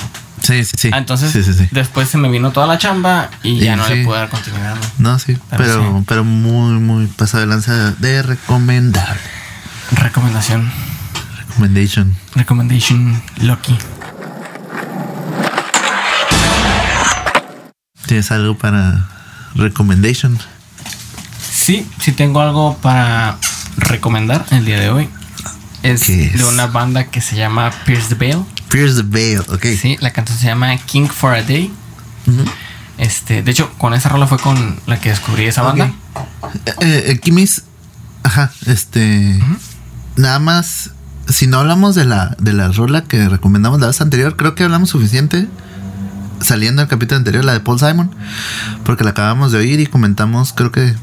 Speaker 1: Sí, sí, sí.
Speaker 4: Ah, Entonces,
Speaker 1: Sí, sí, sí.
Speaker 4: después se me vino toda la chamba y ya no
Speaker 1: sí.
Speaker 4: le pude dar continuidad.
Speaker 1: No, sí.
Speaker 4: Pero
Speaker 1: Pero, pero,
Speaker 4: sí.
Speaker 1: muy, muy pasado de lanza de recomendar.
Speaker 4: Recomendación.
Speaker 1: Recommendation.
Speaker 4: Recommendation Lucky.
Speaker 1: ¿Tienes algo para recommendation?
Speaker 4: Sí, sí tengo algo para recomendar el día de hoy. Es, de una banda que se llama Pierce the Veil.
Speaker 1: Pierce the Veil, ok.
Speaker 4: Sí, la canción se llama King for a Day. Este, de hecho, con esa rola fue con la que descubrí esa banda.
Speaker 1: Eh, eh, Kimis, ajá, este. Nada más, si no hablamos de la, de la rola que recomendamos la vez anterior, creo que hablamos suficiente saliendo del capítulo anterior, la de Paul Simon, porque la acabamos de oír y comentamos, creo que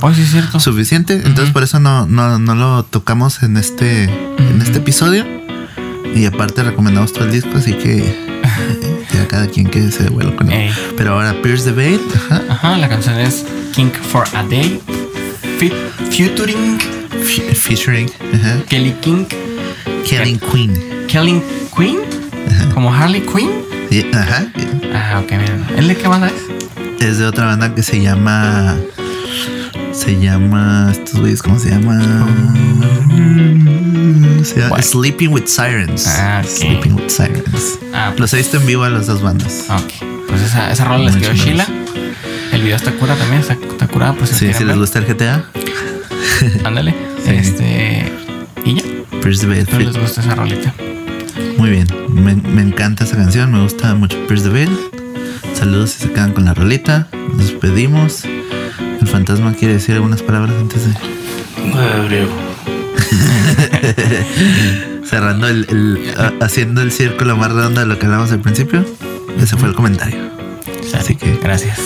Speaker 4: Oh, sí, es cierto.
Speaker 1: suficiente. Entonces, por eso no, no, no lo tocamos en este, en este episodio. Y aparte, recomendamos todo el disco, así que ya cada quien que se vuelva con él. Pero ahora, Pierce the Veil, ajá,
Speaker 4: Ajá, la canción es King for a Day. Fit, featuring
Speaker 1: fe- featuring ajá,
Speaker 4: Kelly King.
Speaker 1: Killing Queen.
Speaker 4: Kelly Queen. Como Harley Quinn.
Speaker 1: Y- ajá,
Speaker 4: Ah, ok, miren. ¿El de qué banda es?
Speaker 1: es de otra banda que se llama. Se llama. Estos güeyes, ¿cómo se llama? Se llama. Sleeping with Sirens.
Speaker 4: Ah, ok.
Speaker 1: Sleeping with Sirens.
Speaker 4: Ah,
Speaker 1: Los he visto en vivo a las dos bandas.
Speaker 4: Ok, pues esa, esa rola la escribió Sheila. El video está cura también, está, está curada, pues
Speaker 1: Sí, si les gusta el GTA.
Speaker 4: Ándale.
Speaker 1: Sí.
Speaker 4: Este. Y ya, espero les gusta esa rolita.
Speaker 1: Muy bien, me, encanta esa canción, me gusta mucho Pierce the Veil. Saludos si se quedan con la rolita. Nos despedimos. El fantasma quiere decir algunas palabras antes de. Cerrando el, haciendo el círculo más redondo de lo que hablamos al principio. Ese fue el comentario. Así que.
Speaker 4: Gracias.